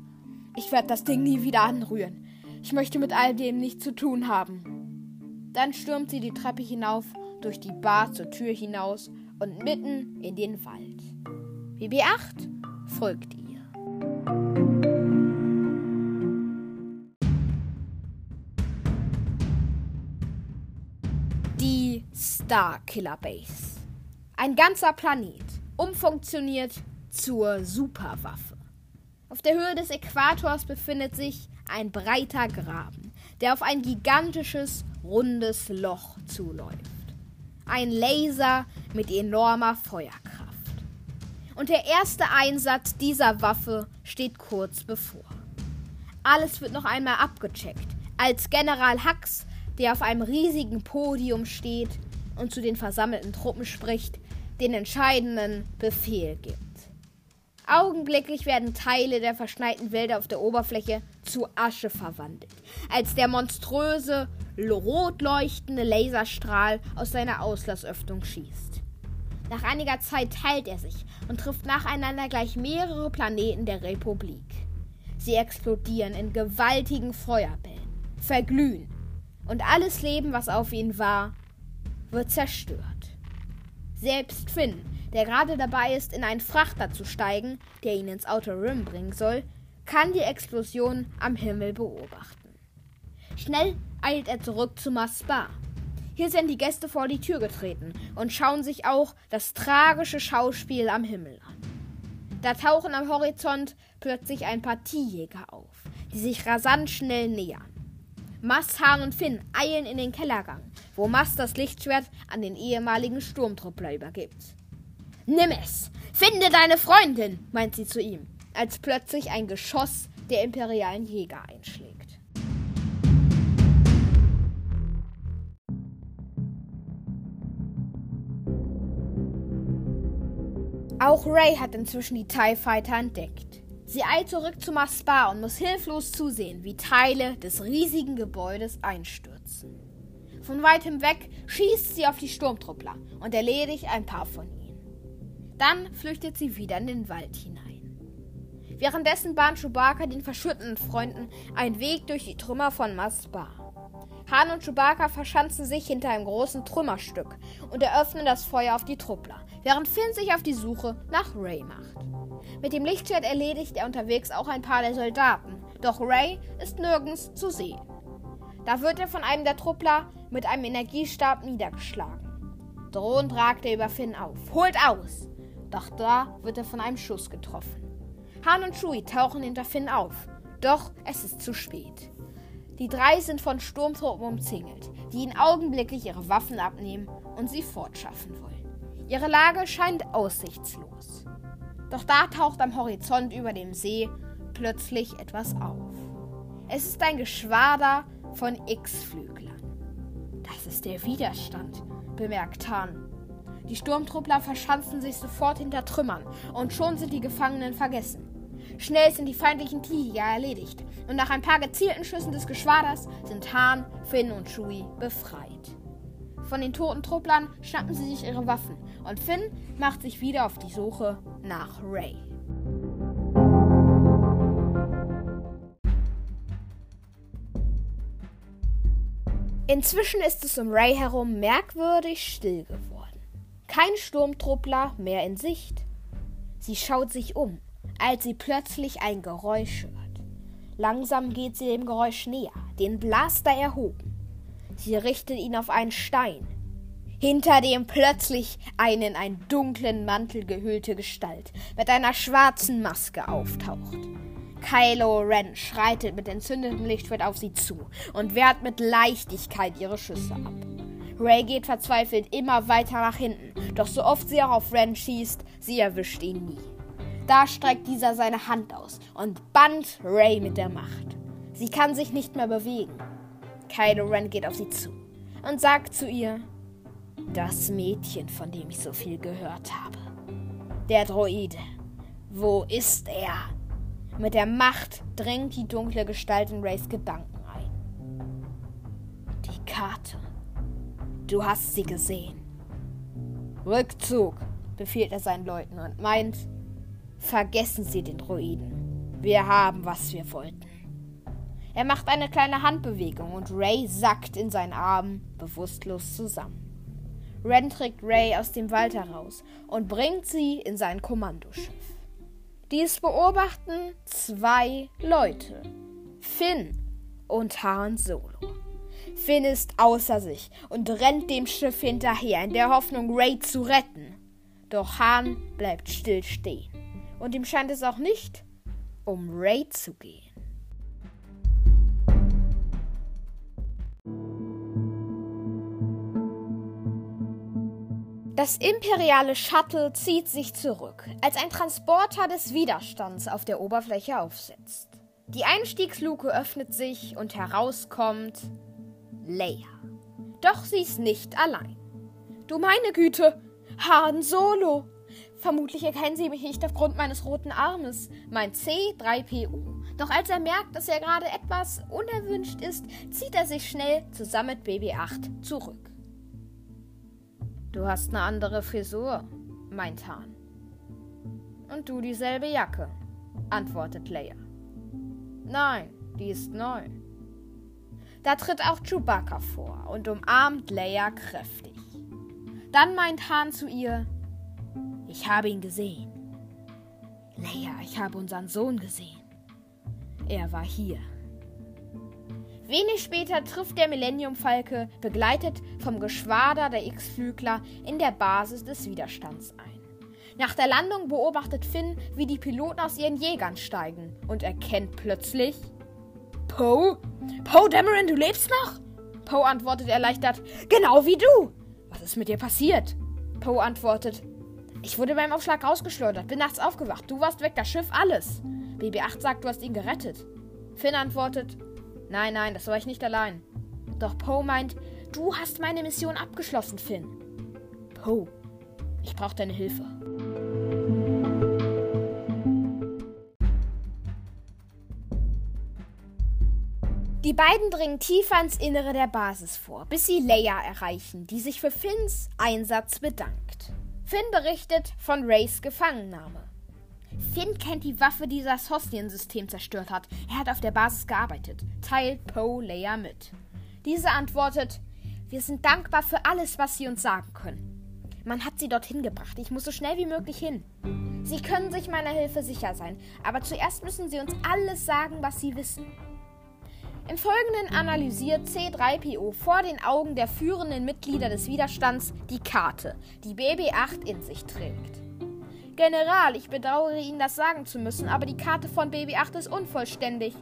ich werde das Ding nie wieder anrühren. Ich möchte mit all dem nichts zu tun haben. Dann stürmt sie die Treppe hinauf, durch die Bar zur Tür hinaus und mitten in den Wald. BB8 folgt ihr. Die Starkiller Base. Ein ganzer Planet umfunktioniert zur Superwaffe. Auf der Höhe des Äquators befindet sich ein breiter Graben, der auf ein gigantisches, rundes Loch zuläuft. Ein Laser mit enormer Feuerkraft. Und der erste Einsatz dieser Waffe steht kurz bevor. Alles wird noch einmal abgecheckt, als General Hux, der auf einem riesigen Podium steht und zu den versammelten Truppen spricht, den entscheidenden Befehl gibt. Augenblicklich werden Teile der verschneiten Wälder auf der Oberfläche zu Asche verwandelt, als der monströse, rot leuchtende Laserstrahl aus seiner Auslassöffnung schießt. Nach einiger Zeit teilt er sich und trifft nacheinander gleich mehrere Planeten der Republik. Sie explodieren in gewaltigen Feuerbällen, verglühen, und alles Leben, was auf ihnen war, wird zerstört. Selbst Finn, der gerade dabei ist, in einen Frachter zu steigen, der ihn ins Outer Rim bringen soll, kann die Explosion am Himmel beobachten. Schnell eilt er zurück zu Maspa. Hier sind die Gäste vor die Tür getreten und schauen sich auch das tragische Schauspiel am Himmel an. Da tauchen am Horizont plötzlich ein paar Tierjäger auf, die sich rasant schnell nähern. Mast, Hahn und Finn eilen in den Kellergang, wo Mast das Lichtschwert an den ehemaligen Sturmtruppler übergibt. Nimm es! Finde deine Freundin! meint sie zu ihm, als plötzlich ein Geschoss der imperialen Jäger einschlägt. Auch Ray hat inzwischen die TIE Fighter entdeckt. Sie eilt zurück zu Maspar und muss hilflos zusehen, wie Teile des riesigen Gebäudes einstürzen. Von weitem weg schießt sie auf die Sturmtruppler und erledigt ein paar von ihnen. Dann flüchtet sie wieder in den Wald hinein. Währenddessen bahnt Chewbacca den verschütteten Freunden einen Weg durch die Trümmer von Maspar. Han und Chewbacca verschanzen sich hinter einem großen Trümmerstück und eröffnen das Feuer auf die Truppler, während Finn sich auf die Suche nach Ray macht. Mit dem Lichtschwert erledigt er unterwegs auch ein paar der Soldaten, doch Ray ist nirgends zu sehen. Da wird er von einem der Truppler mit einem Energiestab niedergeschlagen. Drohend ragt er über Finn auf. Holt aus! Doch da wird er von einem Schuss getroffen. Han und Chewie tauchen hinter Finn auf. Doch es ist zu spät. Die drei sind von Sturmtruppen umzingelt, die ihnen augenblicklich ihre Waffen abnehmen und sie fortschaffen wollen. Ihre Lage scheint aussichtslos. Doch da taucht am Horizont über dem See plötzlich etwas auf. Es ist ein Geschwader von X-Flüglern. Das ist der Widerstand, bemerkt Han. Die Sturmtruppler verschanzen sich sofort hinter Trümmern und schon sind die Gefangenen vergessen. Schnell sind die feindlichen Tiger erledigt und nach ein paar gezielten Schüssen des Geschwaders sind Hahn, Finn und Chewie befreit. Von den toten Trupplern schnappen sie sich ihre Waffen und Finn macht sich wieder auf die Suche nach Ray. Inzwischen ist es um Ray herum merkwürdig still geworden. Kein Sturmtruppler mehr in Sicht. Sie schaut sich um, als sie plötzlich ein Geräusch hört. Langsam geht sie dem Geräusch näher, den Blaster erhoben. Sie richtet ihn auf einen Stein, hinter dem plötzlich eine in einen dunklen Mantel gehüllte Gestalt mit einer schwarzen Maske auftaucht. Kylo Ren schreitet mit entzündetem Lichtschwert auf sie zu und wehrt mit Leichtigkeit ihre Schüsse ab. Ray geht verzweifelt immer weiter nach hinten, doch so oft sie auch auf Ren schießt, sie erwischt ihn nie. Da streckt dieser seine Hand aus und bannt Ray mit der Macht. Sie kann sich nicht mehr bewegen. Kylo Ren geht auf sie zu und sagt zu ihr: Das Mädchen, von dem ich so viel gehört habe. Der Droide. Wo ist er? Mit der Macht dringt die dunkle Gestalt in Rays Gedanken ein. Die Karte. Du hast sie gesehen. Rückzug, befiehlt er seinen Leuten und meint, vergessen Sie den Druiden. Wir haben, was wir wollten. Er macht eine kleine Handbewegung und Ray sackt in seinen Armen bewusstlos zusammen. Ren trägt Ray aus dem Wald heraus und bringt sie in sein Kommandoschiff. Dies beobachten zwei Leute. Finn und Han Solo. Finn ist außer sich und rennt dem Schiff hinterher in der Hoffnung, Ray zu retten. Doch Han bleibt still stehen. Und ihm scheint es auch nicht um Ray zu gehen. Das imperiale Shuttle zieht sich zurück, als ein Transporter des Widerstands auf der Oberfläche aufsetzt. Die Einstiegsluke öffnet sich und herauskommt Leia. Doch sie ist nicht allein. Du meine Güte, Han Solo! Vermutlich erkennen Sie mich nicht aufgrund meines roten Armes, mein C3PO. Doch als er merkt, dass er gerade etwas unerwünscht ist, zieht er sich schnell zusammen mit BB-8 zurück. Du hast eine andere Frisur, meint Han. Und du dieselbe Jacke, antwortet Leia. Nein, die ist neu. Da tritt auch Chewbacca vor und umarmt Leia kräftig. Dann meint Han zu ihr: Ich habe ihn gesehen. Leia, ich habe unseren Sohn gesehen. Er war hier. Wenig später trifft der Millennium-Falke, begleitet vom Geschwader der X-Flügler, in der Basis des Widerstands ein. Nach der Landung beobachtet Finn, wie die Piloten aus ihren Jägern steigen und erkennt plötzlich Poe? Poe Dameron, du lebst noch? Poe antwortet erleichtert, genau wie du. Was ist mit dir passiert? Poe antwortet, ich wurde beim Aufschlag rausgeschleudert, bin nachts aufgewacht, du warst weg, das Schiff, alles. BB-8 sagt, du hast ihn gerettet. Finn antwortet, Nein, nein, das war ich nicht allein. Doch Poe meint, du hast meine Mission abgeschlossen, Finn. Poe, ich brauche deine Hilfe. Die beiden dringen tiefer ins Innere der Basis vor, bis sie Leia erreichen, die sich für Finns Einsatz bedankt. Finn berichtet von Rays Gefangennahme. Finn kennt die Waffe, die das Hostien-System zerstört hat. Er hat auf der Basis gearbeitet. Teilt Poe Leia mit. Diese antwortet: Wir sind dankbar für alles, was Sie uns sagen können. Man hat sie dorthin gebracht. Ich muss so schnell wie möglich hin. Sie können sich meiner Hilfe sicher sein, aber zuerst müssen Sie uns alles sagen, was Sie wissen. Im Folgenden analysiert C3PO vor den Augen der führenden Mitglieder des Widerstands die Karte, die BB-8 in sich trägt. General, ich bedauere Ihnen das sagen zu müssen, aber die Karte von Baby 8 ist unvollständig.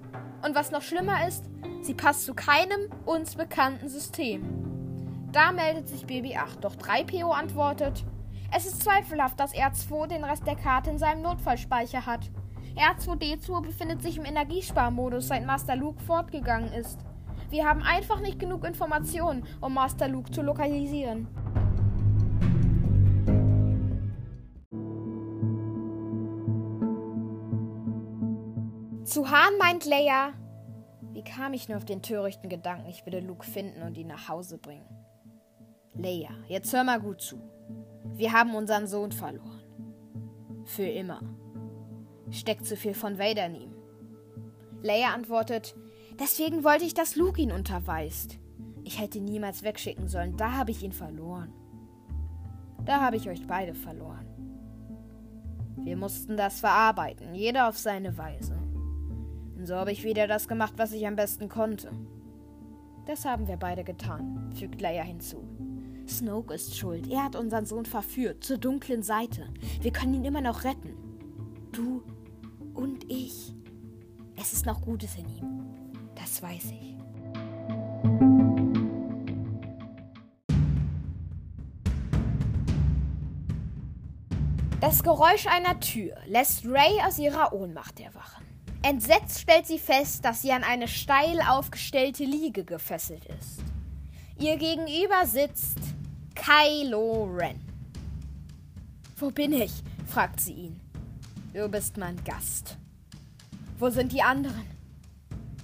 Und was noch schlimmer ist, sie passt zu keinem uns bekannten System. Da meldet sich Baby 8, doch 3PO antwortet, es ist zweifelhaft, dass R2 den Rest der Karte in seinem Notfallspeicher hat. R2D2 befindet sich im Energiesparmodus, seit Master Luke fortgegangen ist. Wir haben einfach nicht genug Informationen, um Master Luke zu lokalisieren. Zu Hahn meint Leia. Wie kam ich nur auf den törichten Gedanken, ich würde Luke finden und ihn nach Hause bringen? Leia, jetzt hör mal gut zu. Wir haben unseren Sohn verloren. Für immer. Steckt zu viel von Vader in ihm. Leia antwortet, deswegen wollte ich, dass Luke ihn unterweist. Ich hätte ihn niemals wegschicken sollen, da habe ich ihn verloren. Da habe ich euch beide verloren. Wir mussten das verarbeiten, jeder auf seine Weise. So habe ich wieder das gemacht, was ich am besten konnte. Das haben wir beide getan, fügt Leia hinzu. Snoke ist schuld. Er hat unseren Sohn verführt, zur dunklen Seite. Wir können ihn immer noch retten. Du und ich. Es ist noch Gutes in ihm. Das weiß ich. Das Geräusch einer Tür lässt Ray aus ihrer Ohnmacht erwachen. Entsetzt stellt sie fest, dass sie an eine steil aufgestellte Liege gefesselt ist. Ihr gegenüber sitzt Kylo Ren. Wo bin ich? fragt sie ihn. Du bist mein Gast. Wo sind die anderen?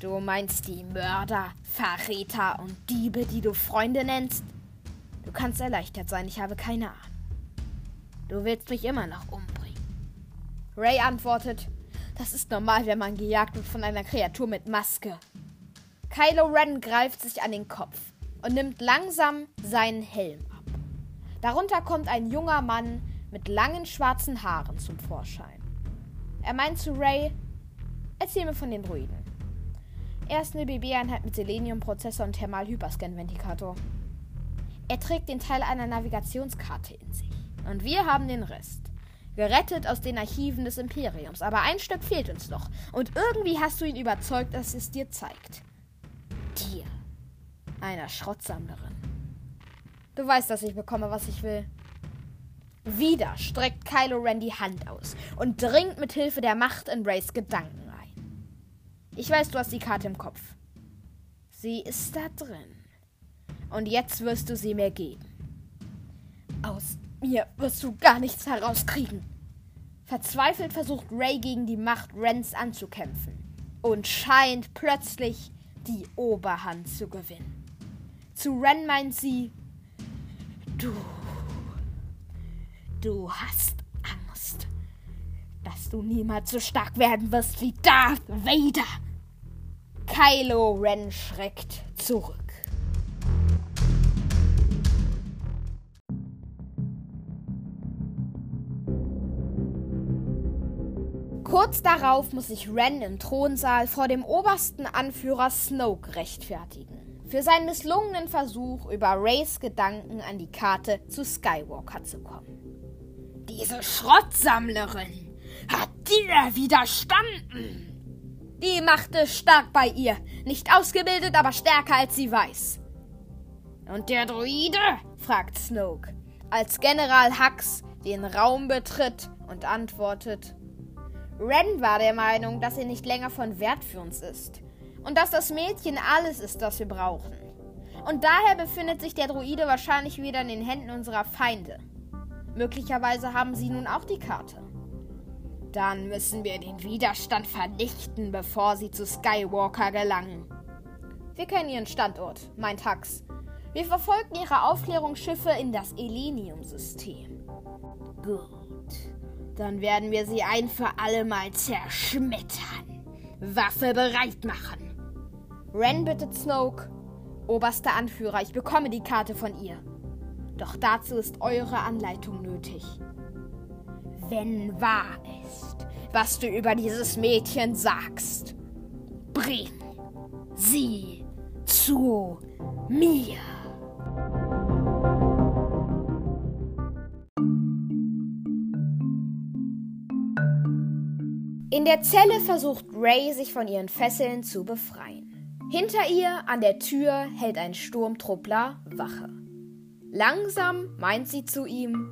Du meinst die Mörder, Verräter und Diebe, die du Freunde nennst? Du kannst erleichtert sein, ich habe keine Ahnung. Du willst mich immer noch umbringen. Ray antwortet, das ist normal, wenn man gejagt wird von einer Kreatur mit Maske. Kylo Ren greift sich an den Kopf und nimmt langsam seinen Helm ab. Darunter kommt ein junger Mann mit langen schwarzen Haaren zum Vorschein. Er meint zu Ray, erzähl mir von den Druiden. Er ist eine BB-Einheit mit Selenium-Prozessor und Thermal-Hyperscan-Ventikator. Er trägt den Teil einer Navigationskarte in sich. Und wir haben den Rest. Gerettet aus den Archiven des Imperiums. Aber ein Stück fehlt uns noch. Und irgendwie hast du ihn überzeugt, dass es dir zeigt. Dir. Einer Schrottsammlerin. Du weißt, dass ich bekomme, was ich will. Wieder streckt Kylo Ren die Hand aus und dringt mit Hilfe der Macht in Rays Gedanken ein. Ich weiß, du hast die Karte im Kopf. Sie ist da drin. Und jetzt wirst du sie mir geben. Aus mir wirst du gar nichts herauskriegen. Verzweifelt versucht Ray gegen die Macht Rens anzukämpfen und scheint plötzlich die Oberhand zu gewinnen. Zu Ren meint sie, du, du hast Angst, dass du niemals so stark werden wirst wie Darth Vader. Kylo Ren schreckt zurück. Kurz darauf muss sich Ren im Thronsaal vor dem obersten Anführer Snoke rechtfertigen. Für seinen misslungenen Versuch, über Rays Gedanken an die Karte zu Skywalker zu kommen. Diese Schrottsammlerin hat dir widerstanden. Die Macht ist stark bei ihr. Nicht ausgebildet, aber stärker als sie weiß. Und der Druide? fragt Snoke, als General Hux den Raum betritt und antwortet: Ren war der Meinung, dass er nicht länger von Wert für uns ist. Und dass das Mädchen alles ist, das wir brauchen. Und daher befindet sich der Druide wahrscheinlich wieder in den Händen unserer Feinde. Möglicherweise haben sie nun auch die Karte. Dann müssen wir den Widerstand vernichten, bevor sie zu Skywalker gelangen. Wir kennen ihren Standort, meint Hux. Wir verfolgen ihre Aufklärungsschiffe in das Elenium-System. Gut. Dann werden wir sie ein für alle Mal zerschmettern. Waffe bereit machen. Ren bittet Snoke. Oberster Anführer, ich bekomme die Karte von ihr. Doch dazu ist eure Anleitung nötig. Wenn wahr ist, was du über dieses Mädchen sagst, bring sie zu mir. In der Zelle versucht Ray, sich von ihren Fesseln zu befreien. Hinter ihr an der Tür hält ein Sturmtruppler Wache. Langsam meint sie zu ihm: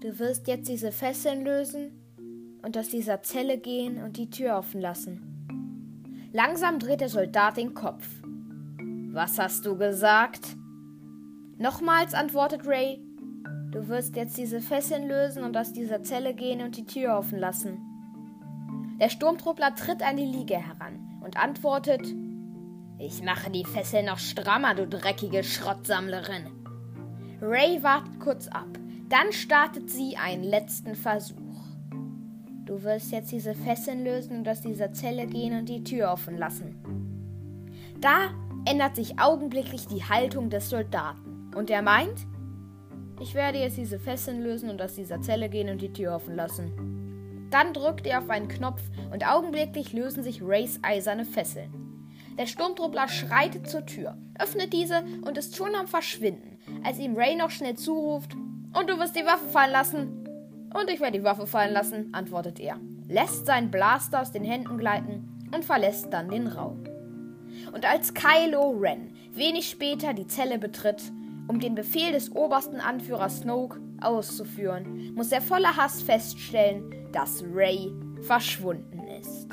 Du wirst jetzt diese Fesseln lösen und aus dieser Zelle gehen und die Tür offen lassen. Langsam dreht der Soldat den Kopf. Was hast du gesagt? Nochmals antwortet Ray: Du wirst jetzt diese Fesseln lösen und aus dieser Zelle gehen und die Tür offen lassen. Der Sturmtruppler tritt an die Liege heran und antwortet: Ich mache die Fessel noch strammer, du dreckige Schrottsammlerin. Ray wartet kurz ab. Dann startet sie einen letzten Versuch. Du wirst jetzt diese Fesseln lösen und aus dieser Zelle gehen und die Tür offen lassen. Da ändert sich augenblicklich die Haltung des Soldaten. Und er meint, ich werde jetzt diese Fesseln lösen und aus dieser Zelle gehen und die Tür offen lassen. Dann drückt er auf einen Knopf und augenblicklich lösen sich Rays eiserne Fesseln. Der Sturmtruppler schreitet zur Tür, öffnet diese und ist schon am Verschwinden, als ihm Ray noch schnell zuruft: Und du wirst die Waffe fallen lassen. Und ich werde die Waffe fallen lassen, antwortet er, lässt seinen Blaster aus den Händen gleiten und verlässt dann den Raum. Und als Kylo Ren wenig später die Zelle betritt, um den Befehl des obersten Anführers Snoke auszuführen, muss er voller Hass feststellen, dass Ray verschwunden ist.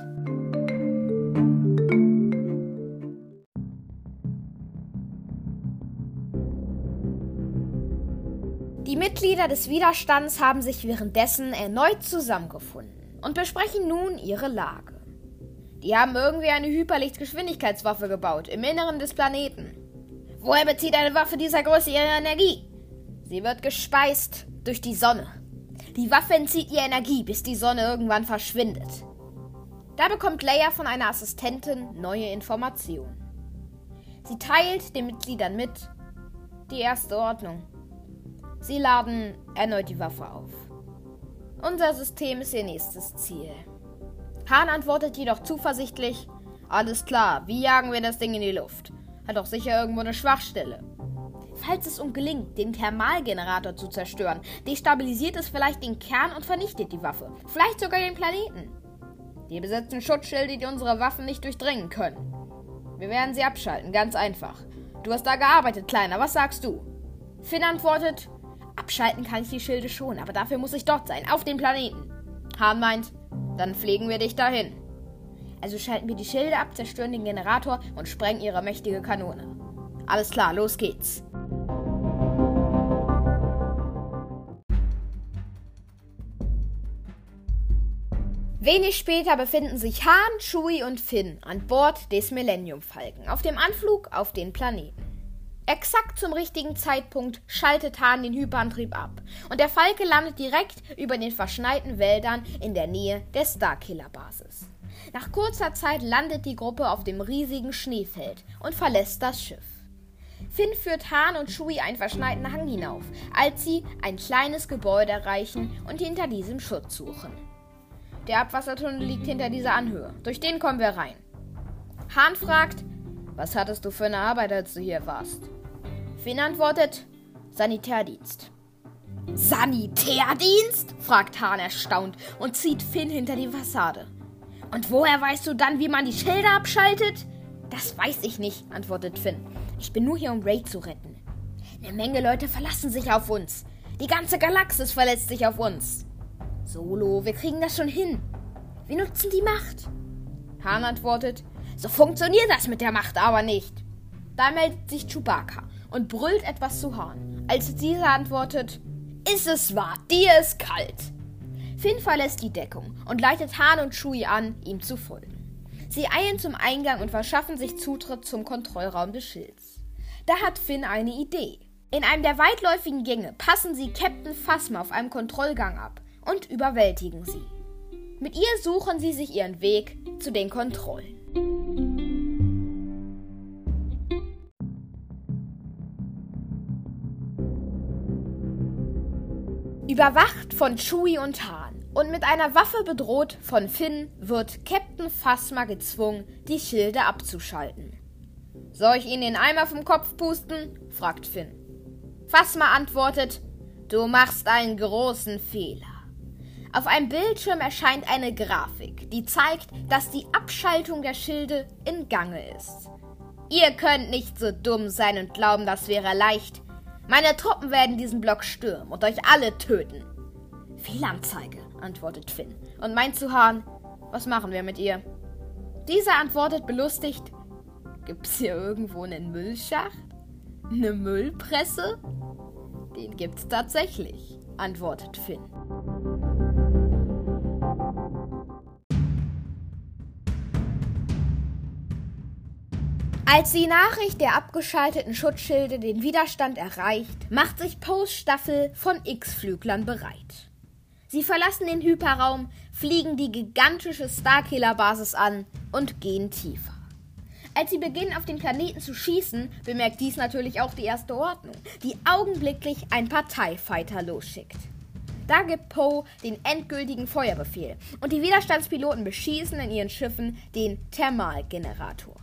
Die Mitglieder des Widerstands haben sich währenddessen erneut zusammengefunden und besprechen nun ihre Lage. Die haben irgendwie eine Hyperlichtgeschwindigkeitswaffe gebaut im Inneren des Planeten. Woher bezieht eine Waffe dieser Größe ihre Energie? Sie wird gespeist durch die Sonne. Die Waffe entzieht ihr Energie, bis die Sonne irgendwann verschwindet. Da bekommt Leia von einer Assistentin neue Informationen. Sie teilt den Mitgliedern mit die erste Ordnung. Sie laden erneut die Waffe auf. Unser System ist ihr nächstes Ziel. Hahn antwortet jedoch zuversichtlich: Alles klar, wie jagen wir das Ding in die Luft? Hat doch sicher irgendwo eine Schwachstelle. Falls es uns gelingt, den Thermalgenerator zu zerstören, destabilisiert es vielleicht den Kern und vernichtet die Waffe. Vielleicht sogar den Planeten. Die besitzen Schutzschilde, die unsere Waffen nicht durchdringen können. Wir werden sie abschalten, ganz einfach. Du hast da gearbeitet, Kleiner, was sagst du? Finn antwortet, abschalten kann ich die Schilde schon, aber dafür muss ich dort sein, auf dem Planeten. Hahn meint, dann pflegen wir dich dahin. Also schalten wir die Schilde ab, zerstören den Generator und sprengen ihre mächtige Kanone. Alles klar, los geht's. Wenig später befinden sich Hahn, Chewie und Finn an Bord des Millennium Falken auf dem Anflug auf den Planeten. Exakt zum richtigen Zeitpunkt schaltet Hahn den Hyperantrieb ab und der Falke landet direkt über den verschneiten Wäldern in der Nähe der Starkiller-Basis. Nach kurzer Zeit landet die Gruppe auf dem riesigen Schneefeld und verlässt das Schiff. Finn führt Hahn und Shui einen verschneiten Hang hinauf, als sie ein kleines Gebäude erreichen und hinter diesem Schutz suchen. Der Abwassertunnel liegt hinter dieser Anhöhe. Durch den kommen wir rein. Hahn fragt, was hattest du für eine Arbeit, als du hier warst? Finn antwortet, Sanitärdienst. Sanitärdienst? fragt Hahn erstaunt und zieht Finn hinter die Fassade. Und woher weißt du dann, wie man die Schilder abschaltet? Das weiß ich nicht, antwortet Finn. Ich bin nur hier, um Ray zu retten. Eine Menge Leute verlassen sich auf uns. Die ganze Galaxis verletzt sich auf uns. Solo, wir kriegen das schon hin. Wir nutzen die Macht. Han antwortet, so funktioniert das mit der Macht aber nicht. Da meldet sich Chewbacca und brüllt etwas zu Han. Als dieser antwortet, ist es wahr, dir ist kalt. Finn verlässt die Deckung und leitet Hahn und Chewie an, ihm zu folgen. Sie eilen zum Eingang und verschaffen sich Zutritt zum Kontrollraum des Schilds. Da hat Finn eine Idee. In einem der weitläufigen Gänge passen sie Captain Phasma auf einem Kontrollgang ab und überwältigen sie. Mit ihr suchen sie sich ihren Weg zu den Kontrollen. Überwacht von Chewie und Hahn und mit einer Waffe bedroht von Finn wird Captain Phasma gezwungen, die Schilde abzuschalten. Soll ich Ihnen den Eimer vom Kopf pusten? fragt Finn. Phasma antwortet, du machst einen großen Fehler. Auf einem Bildschirm erscheint eine Grafik, die zeigt, dass die Abschaltung der Schilde in Gange ist. Ihr könnt nicht so dumm sein und glauben, das wäre leicht. Meine Truppen werden diesen Block stürmen und euch alle töten. Fehlanzeige, antwortet Finn und meint zu Hahn, was machen wir mit ihr? Dieser antwortet belustigt, gibt's hier irgendwo einen Müllschacht? Eine Müllpresse? Den gibt's tatsächlich, antwortet Finn. Als die Nachricht der abgeschalteten Schutzschilde den Widerstand erreicht, macht sich Poes Staffel von X-Flüglern bereit. Sie verlassen den Hyperraum, fliegen die gigantische Starkiller-Basis an und gehen tiefer. Als sie beginnen, auf den Planeten zu schießen, bemerkt dies natürlich auch die erste Ordnung, die augenblicklich ein paar TIE Fighter losschickt. Da gibt Poe den endgültigen Feuerbefehl und die Widerstandspiloten beschießen in ihren Schiffen den Thermalgenerator.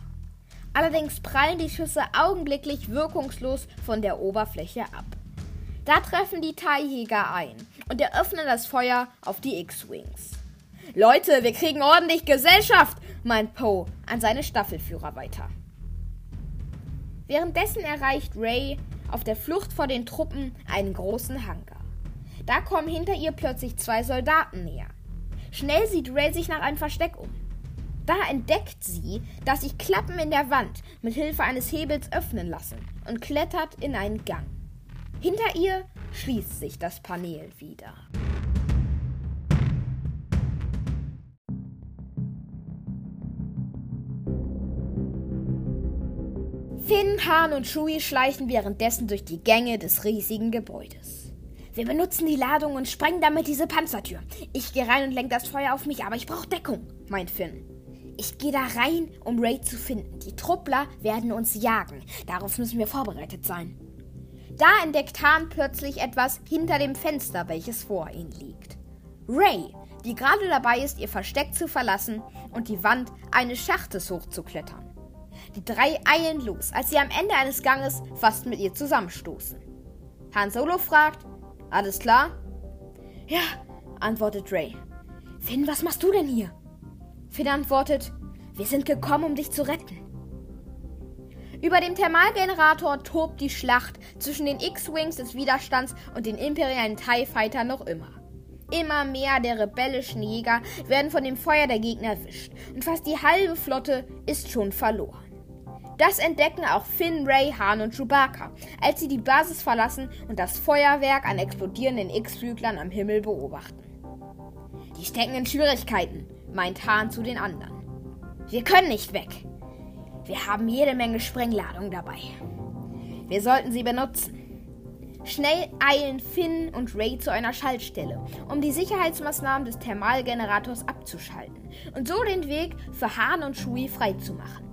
Allerdings prallen die Schüsse augenblicklich wirkungslos von der Oberfläche ab. Da treffen die TIE-Jäger ein und eröffnen das Feuer auf die X-Wings. Leute, wir kriegen ordentlich Gesellschaft, meint Poe an seine Staffelführer weiter. Währenddessen erreicht Ray auf der Flucht vor den Truppen einen großen Hangar. Da kommen hinter ihr plötzlich zwei Soldaten näher. Schnell sieht Ray sich nach einem Versteck um. Da entdeckt sie, dass sich Klappen in der Wand mit Hilfe eines Hebels öffnen lassen und klettert in einen Gang. Hinter ihr schließt sich das Panel wieder. Finn, Han und Chewie schleichen währenddessen durch die Gänge des riesigen Gebäudes. Wir benutzen die Ladung und sprengen damit diese Panzertür. Ich gehe rein und lenke das Feuer auf mich, aber ich brauche Deckung, meint Finn. Ich gehe da rein, um Ray zu finden. Die Truppler werden uns jagen. Darauf müssen wir vorbereitet sein. Da entdeckt Hahn plötzlich etwas hinter dem Fenster, welches vor ihnen liegt. Ray, die gerade dabei ist, ihr Versteck zu verlassen und die Wand eines Schachtes hochzuklettern. Die drei eilen los, als sie am Ende eines Ganges fast mit ihr zusammenstoßen. Han Solo fragt, alles klar? Ja, antwortet Ray. Finn, was machst du denn hier? Finn antwortet, wir sind gekommen, um dich zu retten. Über dem Thermalgenerator tobt die Schlacht zwischen den X-Wings des Widerstands und den imperialen TIE Fighter noch immer. Immer mehr der rebellischen Jäger werden von dem Feuer der Gegner erwischt und fast die halbe Flotte ist schon verloren. Das entdecken auch Finn, Ray, Han und Chewbacca, als sie die Basis verlassen und das Feuerwerk an explodierenden X-Flüglern am Himmel beobachten. Die stecken in Schwierigkeiten, meint Han zu den anderen. Wir können nicht weg. Wir haben jede Menge Sprengladung dabei. Wir sollten sie benutzen. Schnell eilen Finn und Ray zu einer Schaltstelle, um die Sicherheitsmaßnahmen des Thermalgenerators abzuschalten und so den Weg für Han und Chewie freizumachen.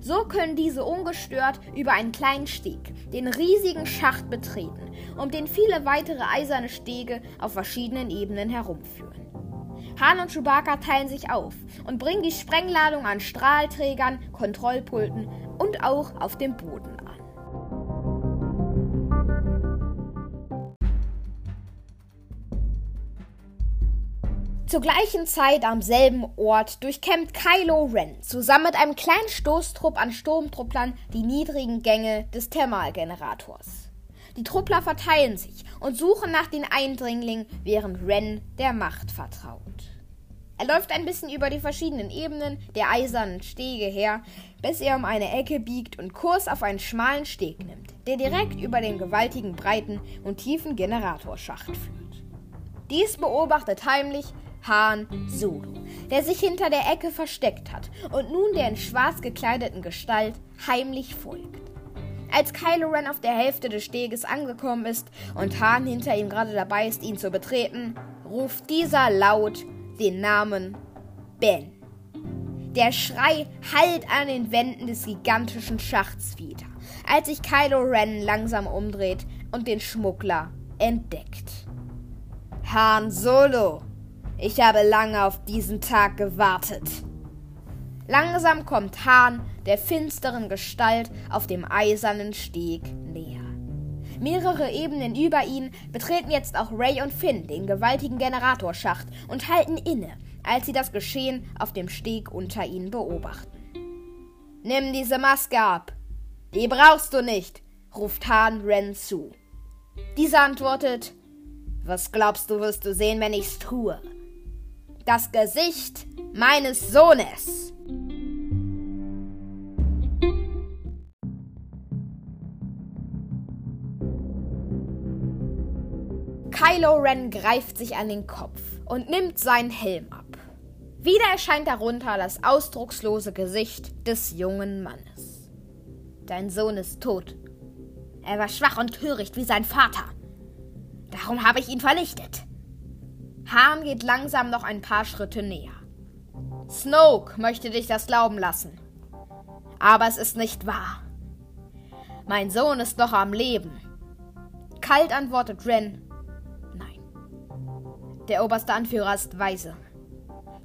So können diese ungestört über einen kleinen Steg den riesigen Schacht betreten, um den viele weitere eiserne Stege auf verschiedenen Ebenen herumführen. Han und Chewbacca teilen sich auf und bringen die Sprengladung an Strahlträgern, Kontrollpulten und auch auf dem Boden an. Zur gleichen Zeit am selben Ort durchkämmt Kylo Ren zusammen mit einem kleinen Stoßtrupp an Sturmtrupplern die niedrigen Gänge des Thermalgenerators. Die Truppler verteilen sich und suchen nach den Eindringlingen, während Ren der Macht vertraut. Er läuft ein bisschen über die verschiedenen Ebenen der eisernen Stege her, bis er um eine Ecke biegt und Kurs auf einen schmalen Steg nimmt, der direkt über den gewaltigen, breiten und tiefen Generatorschacht führt. Dies beobachtet heimlich Han Solo, der sich hinter der Ecke versteckt hat und nun der in schwarz gekleideten Gestalt heimlich folgt. Als Kylo Ren auf der Hälfte des Steges angekommen ist und Han hinter ihm gerade dabei ist, ihn zu betreten, ruft dieser laut den Namen Ben. Der Schrei hallt an den Wänden des gigantischen Schachts wieder, als sich Kylo Ren langsam umdreht und den Schmuggler entdeckt. Han Solo, ich habe lange auf diesen Tag gewartet. Langsam kommt Hahn der finsteren Gestalt auf dem eisernen Steg näher. Mehrere Ebenen über ihn betreten jetzt auch Ray und Finn den gewaltigen Generatorschacht und halten inne, als sie das Geschehen auf dem Steg unter ihnen beobachten. Nimm diese Maske ab. Die brauchst du nicht, ruft Hahn Ren zu. Dieser antwortet, was glaubst du, wirst du sehen, wenn ich's tue? das Gesicht meines Sohnes. Kylo Ren greift sich an den Kopf und nimmt seinen Helm ab. Wieder erscheint darunter das ausdruckslose Gesicht des jungen Mannes. Dein Sohn ist tot. Er war schwach und töricht wie sein Vater. Darum habe ich ihn vernichtet. Hahn geht langsam noch ein paar Schritte näher. Snoke möchte dich das glauben lassen. Aber es ist nicht wahr. Mein Sohn ist noch am Leben. Kalt antwortet Ren. Der oberste Anführer ist weise.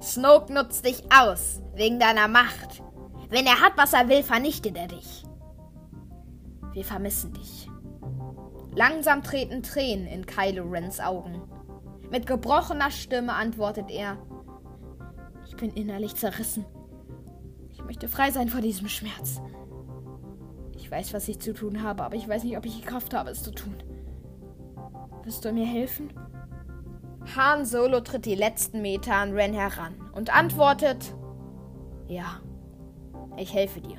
Snoke nutzt dich aus, wegen deiner Macht. Wenn er hat, was er will, vernichtet er dich. Wir vermissen dich. Langsam treten Tränen in Kylo Rens Augen. Mit gebrochener Stimme antwortet er: Ich bin innerlich zerrissen. Ich möchte frei sein vor diesem Schmerz. Ich weiß, was ich zu tun habe, aber ich weiß nicht, ob ich die Kraft habe, es zu tun. Wirst du mir helfen? Han Solo tritt die letzten Meter an Ren heran und antwortet: Ja, ich helfe dir.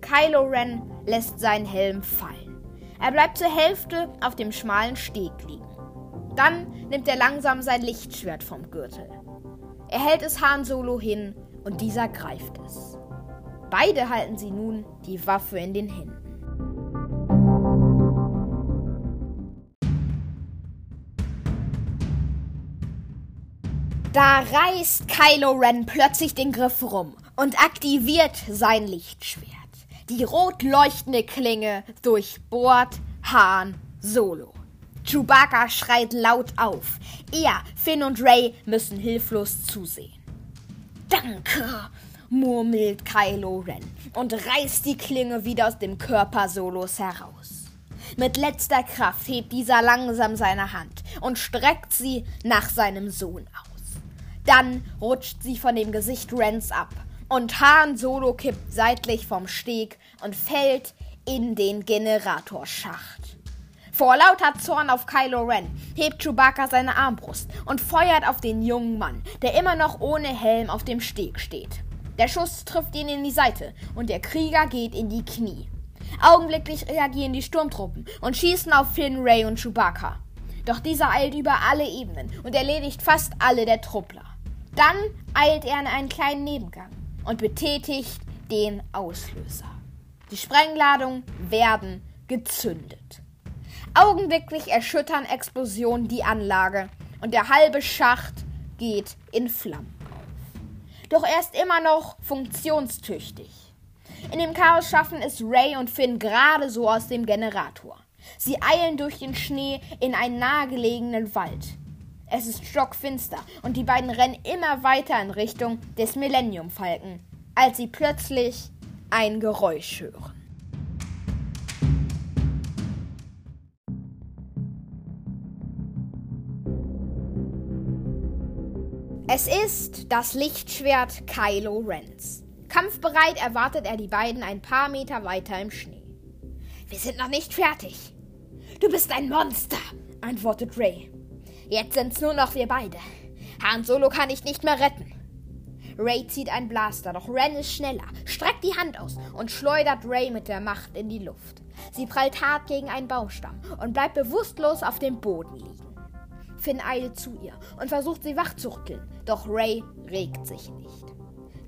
Kylo Ren lässt seinen Helm fallen. Er bleibt zur Hälfte auf dem schmalen Steg liegen. Dann nimmt er langsam sein Lichtschwert vom Gürtel. Er hält es Han Solo hin und dieser greift es. Beide halten sie nun die Waffe in den Händen. Da reißt Kylo Ren plötzlich den Griff rum und aktiviert sein Lichtschwert. Die rot leuchtende Klinge durchbohrt Han Solo. Chewbacca schreit laut auf. Er, Finn und Ray müssen hilflos zusehen. Danke, murmelt Kylo Ren und reißt die Klinge wieder aus dem Körper Solos heraus. Mit letzter Kraft hebt dieser langsam seine Hand und streckt sie nach seinem Sohn aus. Dann rutscht sie von dem Gesicht Rens ab und Han Solo kippt seitlich vom Steg und fällt in den Generatorschacht. Vor lauter Zorn auf Kylo Ren hebt Chewbacca seine Armbrust und feuert auf den jungen Mann, der immer noch ohne Helm auf dem Steg steht. Der Schuss trifft ihn in die Seite und der Krieger geht in die Knie. Augenblicklich reagieren die Sturmtruppen und schießen auf Finn, Ray und Chewbacca. Doch dieser eilt über alle Ebenen und erledigt fast alle der Truppler. Dann eilt er in einen kleinen Nebengang und betätigt den Auslöser. Die Sprengladungen werden gezündet. Augenblicklich erschüttern Explosionen die Anlage und der halbe Schacht geht in Flammen auf. Doch er ist immer noch funktionstüchtig. In dem Chaos schaffen es Ray und Finn gerade so aus dem Generator. Sie eilen durch den Schnee in einen nahegelegenen Wald. Es ist stockfinster und die beiden rennen immer weiter in Richtung des Millennium Falken, als sie plötzlich ein Geräusch hören. Es ist das Lichtschwert Kylo Rens. Kampfbereit erwartet er die beiden ein paar Meter weiter im Schnee. Wir sind noch nicht fertig. Du bist ein Monster, antwortet Ray. Jetzt sind's nur noch wir beide. Han Solo kann ich nicht mehr retten. Ray zieht ein Blaster, doch Ren ist schneller, streckt die Hand aus und schleudert Ray mit der Macht in die Luft. Sie prallt hart gegen einen Baumstamm und bleibt bewusstlos auf dem Boden liegen. Finn eilt zu ihr und versucht sie wachzuchteln, doch Ray regt sich nicht.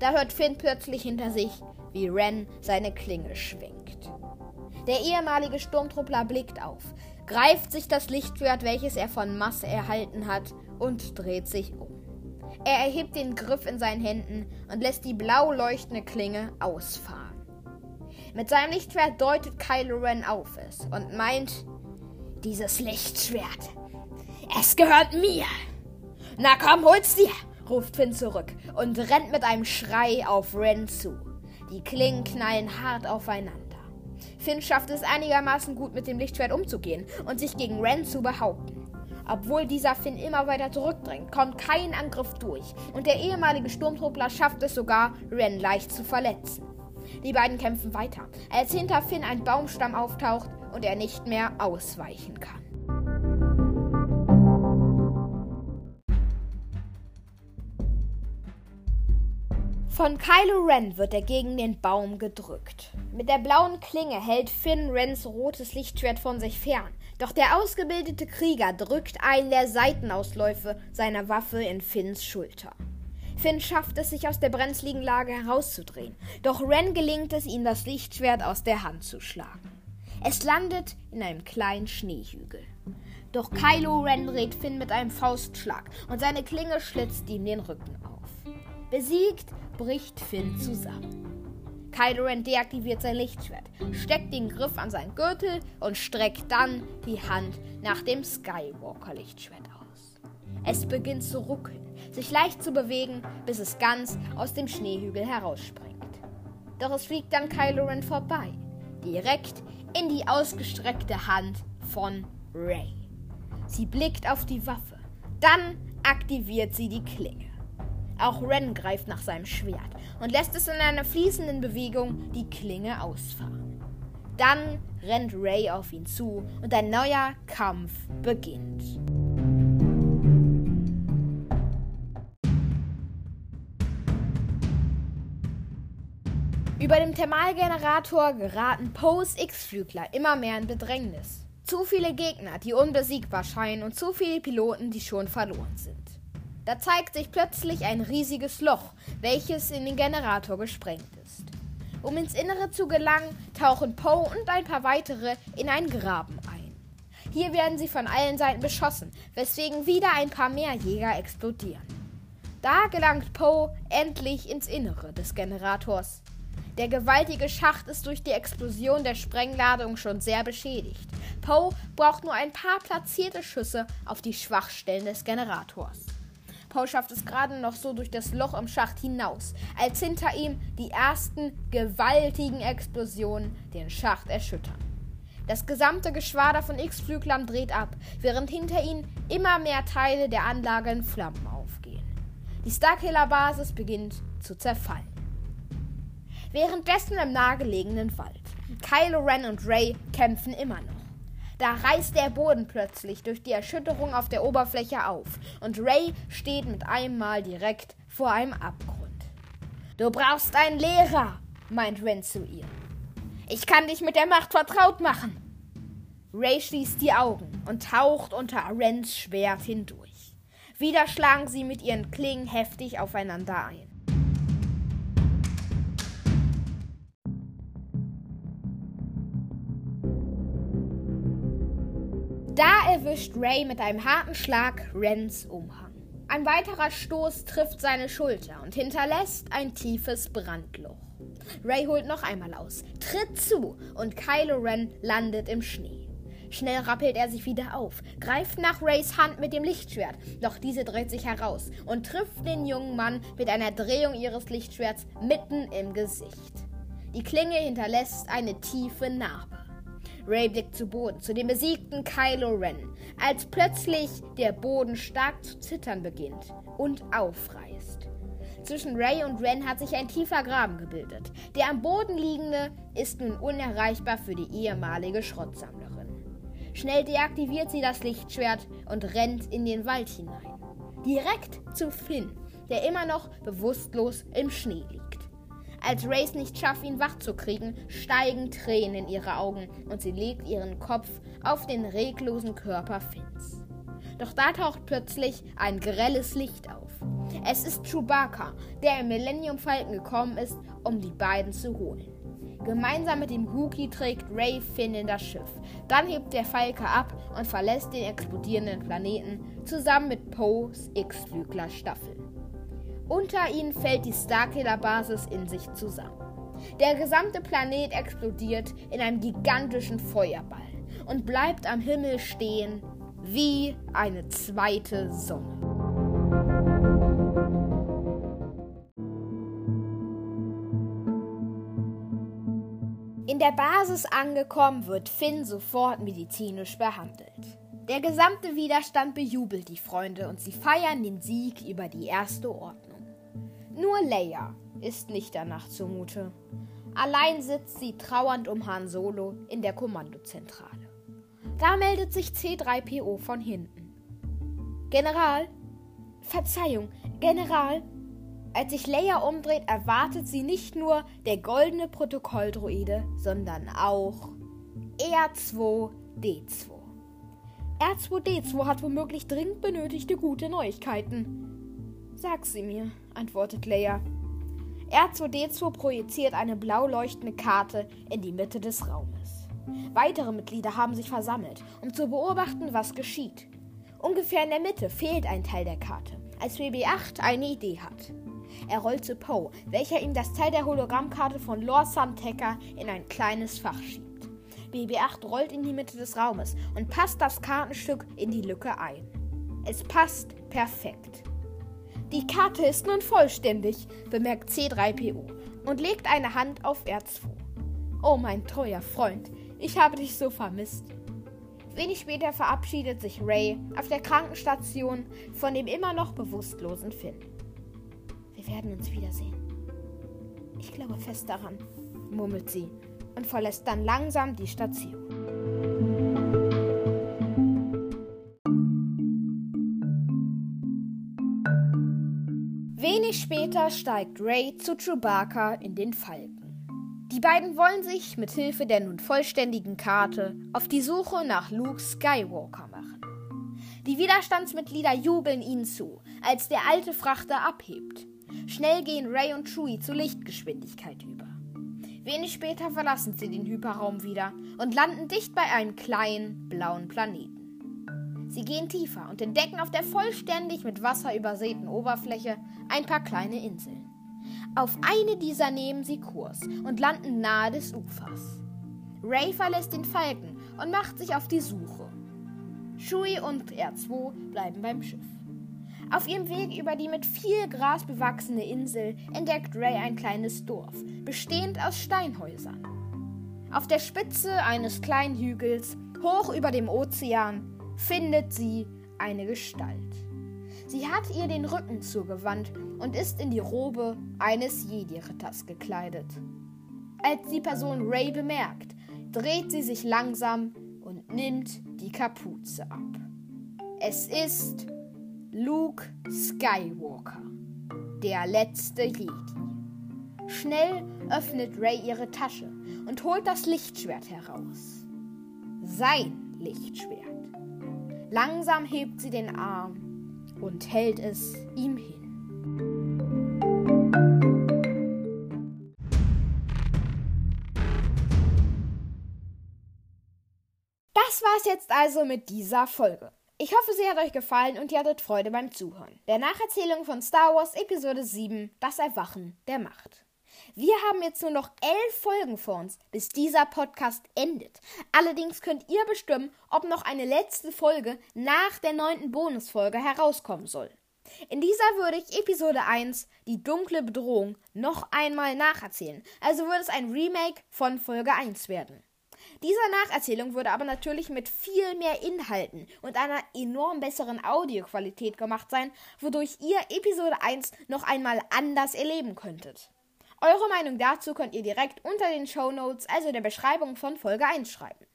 Da hört Finn plötzlich hinter sich, wie Ren seine Klinge schwenkt. Der ehemalige Sturmtruppler blickt auf, greift sich das Lichtschwert, welches er von Masse erhalten hat, und dreht sich um. Er erhebt den Griff in seinen Händen und lässt die blau leuchtende Klinge ausfahren. Mit seinem Lichtschwert deutet Kylo Ren auf es und meint, dieses Lichtschwert es gehört mir. Na komm, hol's dir, ruft Finn zurück und rennt mit einem Schrei auf Ren zu. Die Klingen knallen hart aufeinander. Finn schafft es einigermaßen gut mit dem Lichtschwert umzugehen und sich gegen Ren zu behaupten. Obwohl dieser Finn immer weiter zurückdrängt, kommt kein Angriff durch und der ehemalige Sturmtruppler schafft es sogar, Ren leicht zu verletzen. Die beiden kämpfen weiter, als hinter Finn ein Baumstamm auftaucht und er nicht mehr ausweichen kann. Von Kylo Ren wird er gegen den Baum gedrückt. Mit der blauen Klinge hält Finn Rens rotes Lichtschwert von sich fern. Doch der ausgebildete Krieger drückt einen der Seitenausläufe seiner Waffe in Finns Schulter. Finn schafft es, sich aus der brenzligen Lage herauszudrehen. Doch Ren gelingt es, ihm das Lichtschwert aus der Hand zu schlagen. Es landet in einem kleinen Schneehügel. Doch Kylo Ren dreht Finn mit einem Faustschlag und seine Klinge schlitzt ihm den Rücken auf. Besiegt bricht Finn zusammen. Kylo Ren deaktiviert sein Lichtschwert, steckt den Griff an seinen Gürtel und streckt dann die Hand nach dem Skywalker-Lichtschwert aus. Es beginnt zu ruckeln, sich leicht zu bewegen, bis es ganz aus dem Schneehügel herausspringt. Doch es fliegt dann Kylo Ren vorbei, direkt in die ausgestreckte Hand von Rey. Sie blickt auf die Waffe, dann aktiviert sie die Klinge. Auch Ren greift nach seinem Schwert und lässt es in einer fließenden Bewegung die Klinge ausfahren. Dann rennt Ray auf ihn zu und ein neuer Kampf beginnt. Über dem Thermalgenerator geraten Poes X-Flügler immer mehr in Bedrängnis. Zu viele Gegner, die unbesiegbar scheinen und zu viele Piloten, die schon verloren sind. Da zeigt sich plötzlich ein riesiges Loch, welches in den Generator gesprengt ist. Um ins Innere zu gelangen, tauchen Poe und ein paar weitere in einen Graben ein. Hier werden sie von allen Seiten beschossen, weswegen wieder ein paar mehr Jäger explodieren. Da gelangt Poe endlich ins Innere des Generators. Der gewaltige Schacht ist durch die Explosion der Sprengladung schon sehr beschädigt. Poe braucht nur ein paar platzierte Schüsse auf die Schwachstellen des Generators. Paul schafft es gerade noch so durch das Loch im Schacht hinaus, als hinter ihm die ersten gewaltigen Explosionen den Schacht erschüttern. Das gesamte Geschwader von X-Flüglern dreht ab, während hinter ihnen immer mehr Teile der Anlage in Flammen aufgehen. Die Starkiller-Basis beginnt zu zerfallen. Währenddessen im nahegelegenen Wald. Kylo Ren und Ray kämpfen immer noch. Da reißt der Boden plötzlich durch die Erschütterung auf der Oberfläche auf und Ray steht mit einem Mal direkt vor einem Abgrund. Du brauchst einen Lehrer, meint Ren zu ihr. Ich kann dich mit der Macht vertraut machen. Ray schließt die Augen und taucht unter Rens Schwert hindurch. Wieder schlagen sie mit ihren Klingen heftig aufeinander ein. Da erwischt Ray mit einem harten Schlag Rens Umhang. Ein weiterer Stoß trifft seine Schulter und hinterlässt ein tiefes Brandloch. Ray holt noch einmal aus, tritt zu und Kylo Ren landet im Schnee. Schnell rappelt er sich wieder auf, greift nach Rays Hand mit dem Lichtschwert, doch diese dreht sich heraus und trifft den jungen Mann mit einer Drehung ihres Lichtschwerts mitten im Gesicht. Die Klinge hinterlässt eine tiefe Narbe. Ray blickt zu Boden, zu dem besiegten Kylo Ren, als plötzlich der Boden stark zu zittern beginnt und aufreißt. Zwischen Ray und Ren hat sich ein tiefer Graben gebildet. Der am Boden liegende ist nun unerreichbar für die ehemalige Schrottsammlerin. Schnell deaktiviert sie das Lichtschwert und rennt in den Wald hinein. Direkt zu Finn, der immer noch bewusstlos im Schnee liegt. Als Race nicht schafft, ihn wach zu kriegen, steigen Tränen in ihre Augen und sie legt ihren Kopf auf den reglosen Körper Finns. Doch da taucht plötzlich ein grelles Licht auf. Es ist Chewbacca, der im Millennium Falken gekommen ist, um die beiden zu holen. Gemeinsam mit dem Wookie trägt Ray Finn in das Schiff. Dann hebt der Falke ab und verlässt den explodierenden Planeten zusammen mit Poes X-Flügler-Staffel. Unter ihnen fällt die Starkiller-Basis in sich zusammen. Der gesamte Planet explodiert in einem gigantischen Feuerball und bleibt am Himmel stehen wie eine zweite Sonne. In der Basis angekommen wird Finn sofort medizinisch behandelt. Der gesamte Widerstand bejubelt die Freunde und sie feiern den Sieg über die erste Ordnung. Nur Leia ist nicht danach zumute. Allein sitzt sie trauernd um Han Solo in der Kommandozentrale. Da meldet sich C3PO von hinten. General? Verzeihung, General? Als sich Leia umdreht, erwartet sie nicht nur der goldene Protokolldroide, sondern auch R2D2. R2D2 hat womöglich dringend benötigte gute Neuigkeiten. Sag sie mir, antwortet Leia. R2D2 projiziert eine blau leuchtende Karte in die Mitte des Raumes. Weitere Mitglieder haben sich versammelt, um zu beobachten, was geschieht. Ungefähr in der Mitte fehlt ein Teil der Karte, als BB-8 eine Idee hat. Er rollt zu Poe, welcher ihm das Teil der Hologrammkarte von Lord Suntaker in ein kleines Fach schiebt. BB-8 rollt in die Mitte des Raumes und passt das Kartenstück in die Lücke ein. Es passt perfekt. Die Karte ist nun vollständig, bemerkt C3PO und legt eine Hand auf R2. Oh mein treuer Freund, ich habe dich so vermisst. Wenig später verabschiedet sich Ray auf der Krankenstation von dem immer noch bewusstlosen Finn. Wir werden uns wiedersehen. Ich glaube fest daran, murmelt sie und verlässt dann langsam die Station. Wenig später steigt Ray zu Chewbacca in den Falken. Die beiden wollen sich mit Hilfe der nun vollständigen Karte auf die Suche nach Luke Skywalker machen. Die Widerstandsmitglieder jubeln ihnen zu, als der alte Frachter abhebt. Schnell gehen Ray und Chewie zu Lichtgeschwindigkeit über. Wenig später verlassen sie den Hyperraum wieder und landen dicht bei einem kleinen blauen Planeten. Sie gehen tiefer und entdecken auf der vollständig mit Wasser übersäten Oberfläche ein paar kleine Inseln. Auf eine dieser nehmen sie Kurs und landen nahe des Ufers. Ray verlässt den Falken und macht sich auf die Suche. Shui und R2 bleiben beim Schiff. Auf ihrem Weg über die mit viel Gras bewachsene Insel entdeckt Ray ein kleines Dorf, bestehend aus Steinhäusern. Auf der Spitze eines kleinen Hügels, hoch über dem Ozean, findet sie eine Gestalt. Sie hat ihr den Rücken zugewandt und ist in die Robe eines Jedi-Ritters gekleidet. Als die Person Ray bemerkt, dreht sie sich langsam und nimmt die Kapuze ab. Es ist Luke Skywalker, der letzte Jedi. Schnell öffnet Ray ihre Tasche und holt das Lichtschwert heraus. Sein Lichtschwert. Langsam hebt sie den Arm und hält es ihm hin. Das war's jetzt also mit dieser Folge. Ich hoffe, sie hat euch gefallen und ihr hattet Freude beim Zuhören. Der Nacherzählung von Star Wars Episode 7, Das Erwachen der Macht. Wir haben jetzt nur noch elf Folgen vor uns, bis dieser Podcast endet. Allerdings könnt ihr bestimmen, ob noch eine letzte Folge nach der neunten Bonusfolge herauskommen soll. In dieser würde ich Episode 1, die dunkle Bedrohung, noch einmal nacherzählen. Also würde es ein Remake von Folge 1 werden. Diese Nacherzählung würde aber natürlich mit viel mehr Inhalten und einer enorm besseren Audioqualität gemacht sein, wodurch ihr Episode 1 noch einmal anders erleben könntet. Eure Meinung dazu könnt ihr direkt unter den Show Notes, also der Beschreibung von Folge 1 schreiben.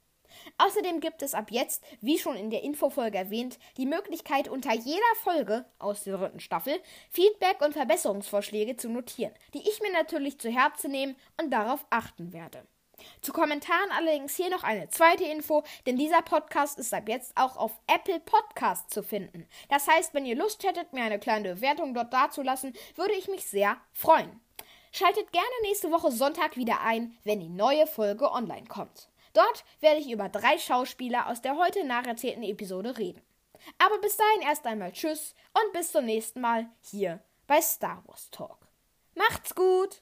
Außerdem gibt es ab jetzt, wie schon in der Infofolge erwähnt, die Möglichkeit, unter jeder Folge aus der dritten Staffel Feedback und Verbesserungsvorschläge zu notieren, die ich mir natürlich zu Herzen nehmen und darauf achten werde. Zu Kommentaren allerdings hier noch eine zweite Info, denn dieser Podcast ist ab jetzt auch auf Apple Podcast zu finden. Das heißt, wenn ihr Lust hättet, mir eine kleine Bewertung dort dazulassen, würde ich mich sehr freuen. Schaltet gerne nächste Woche Sonntag wieder ein, wenn die neue Folge online kommt. Dort werde ich über drei Schauspieler aus der heute nacherzählten Episode reden. Aber bis dahin erst einmal Tschüss und bis zum nächsten Mal hier bei Star Wars Talk. Macht's gut!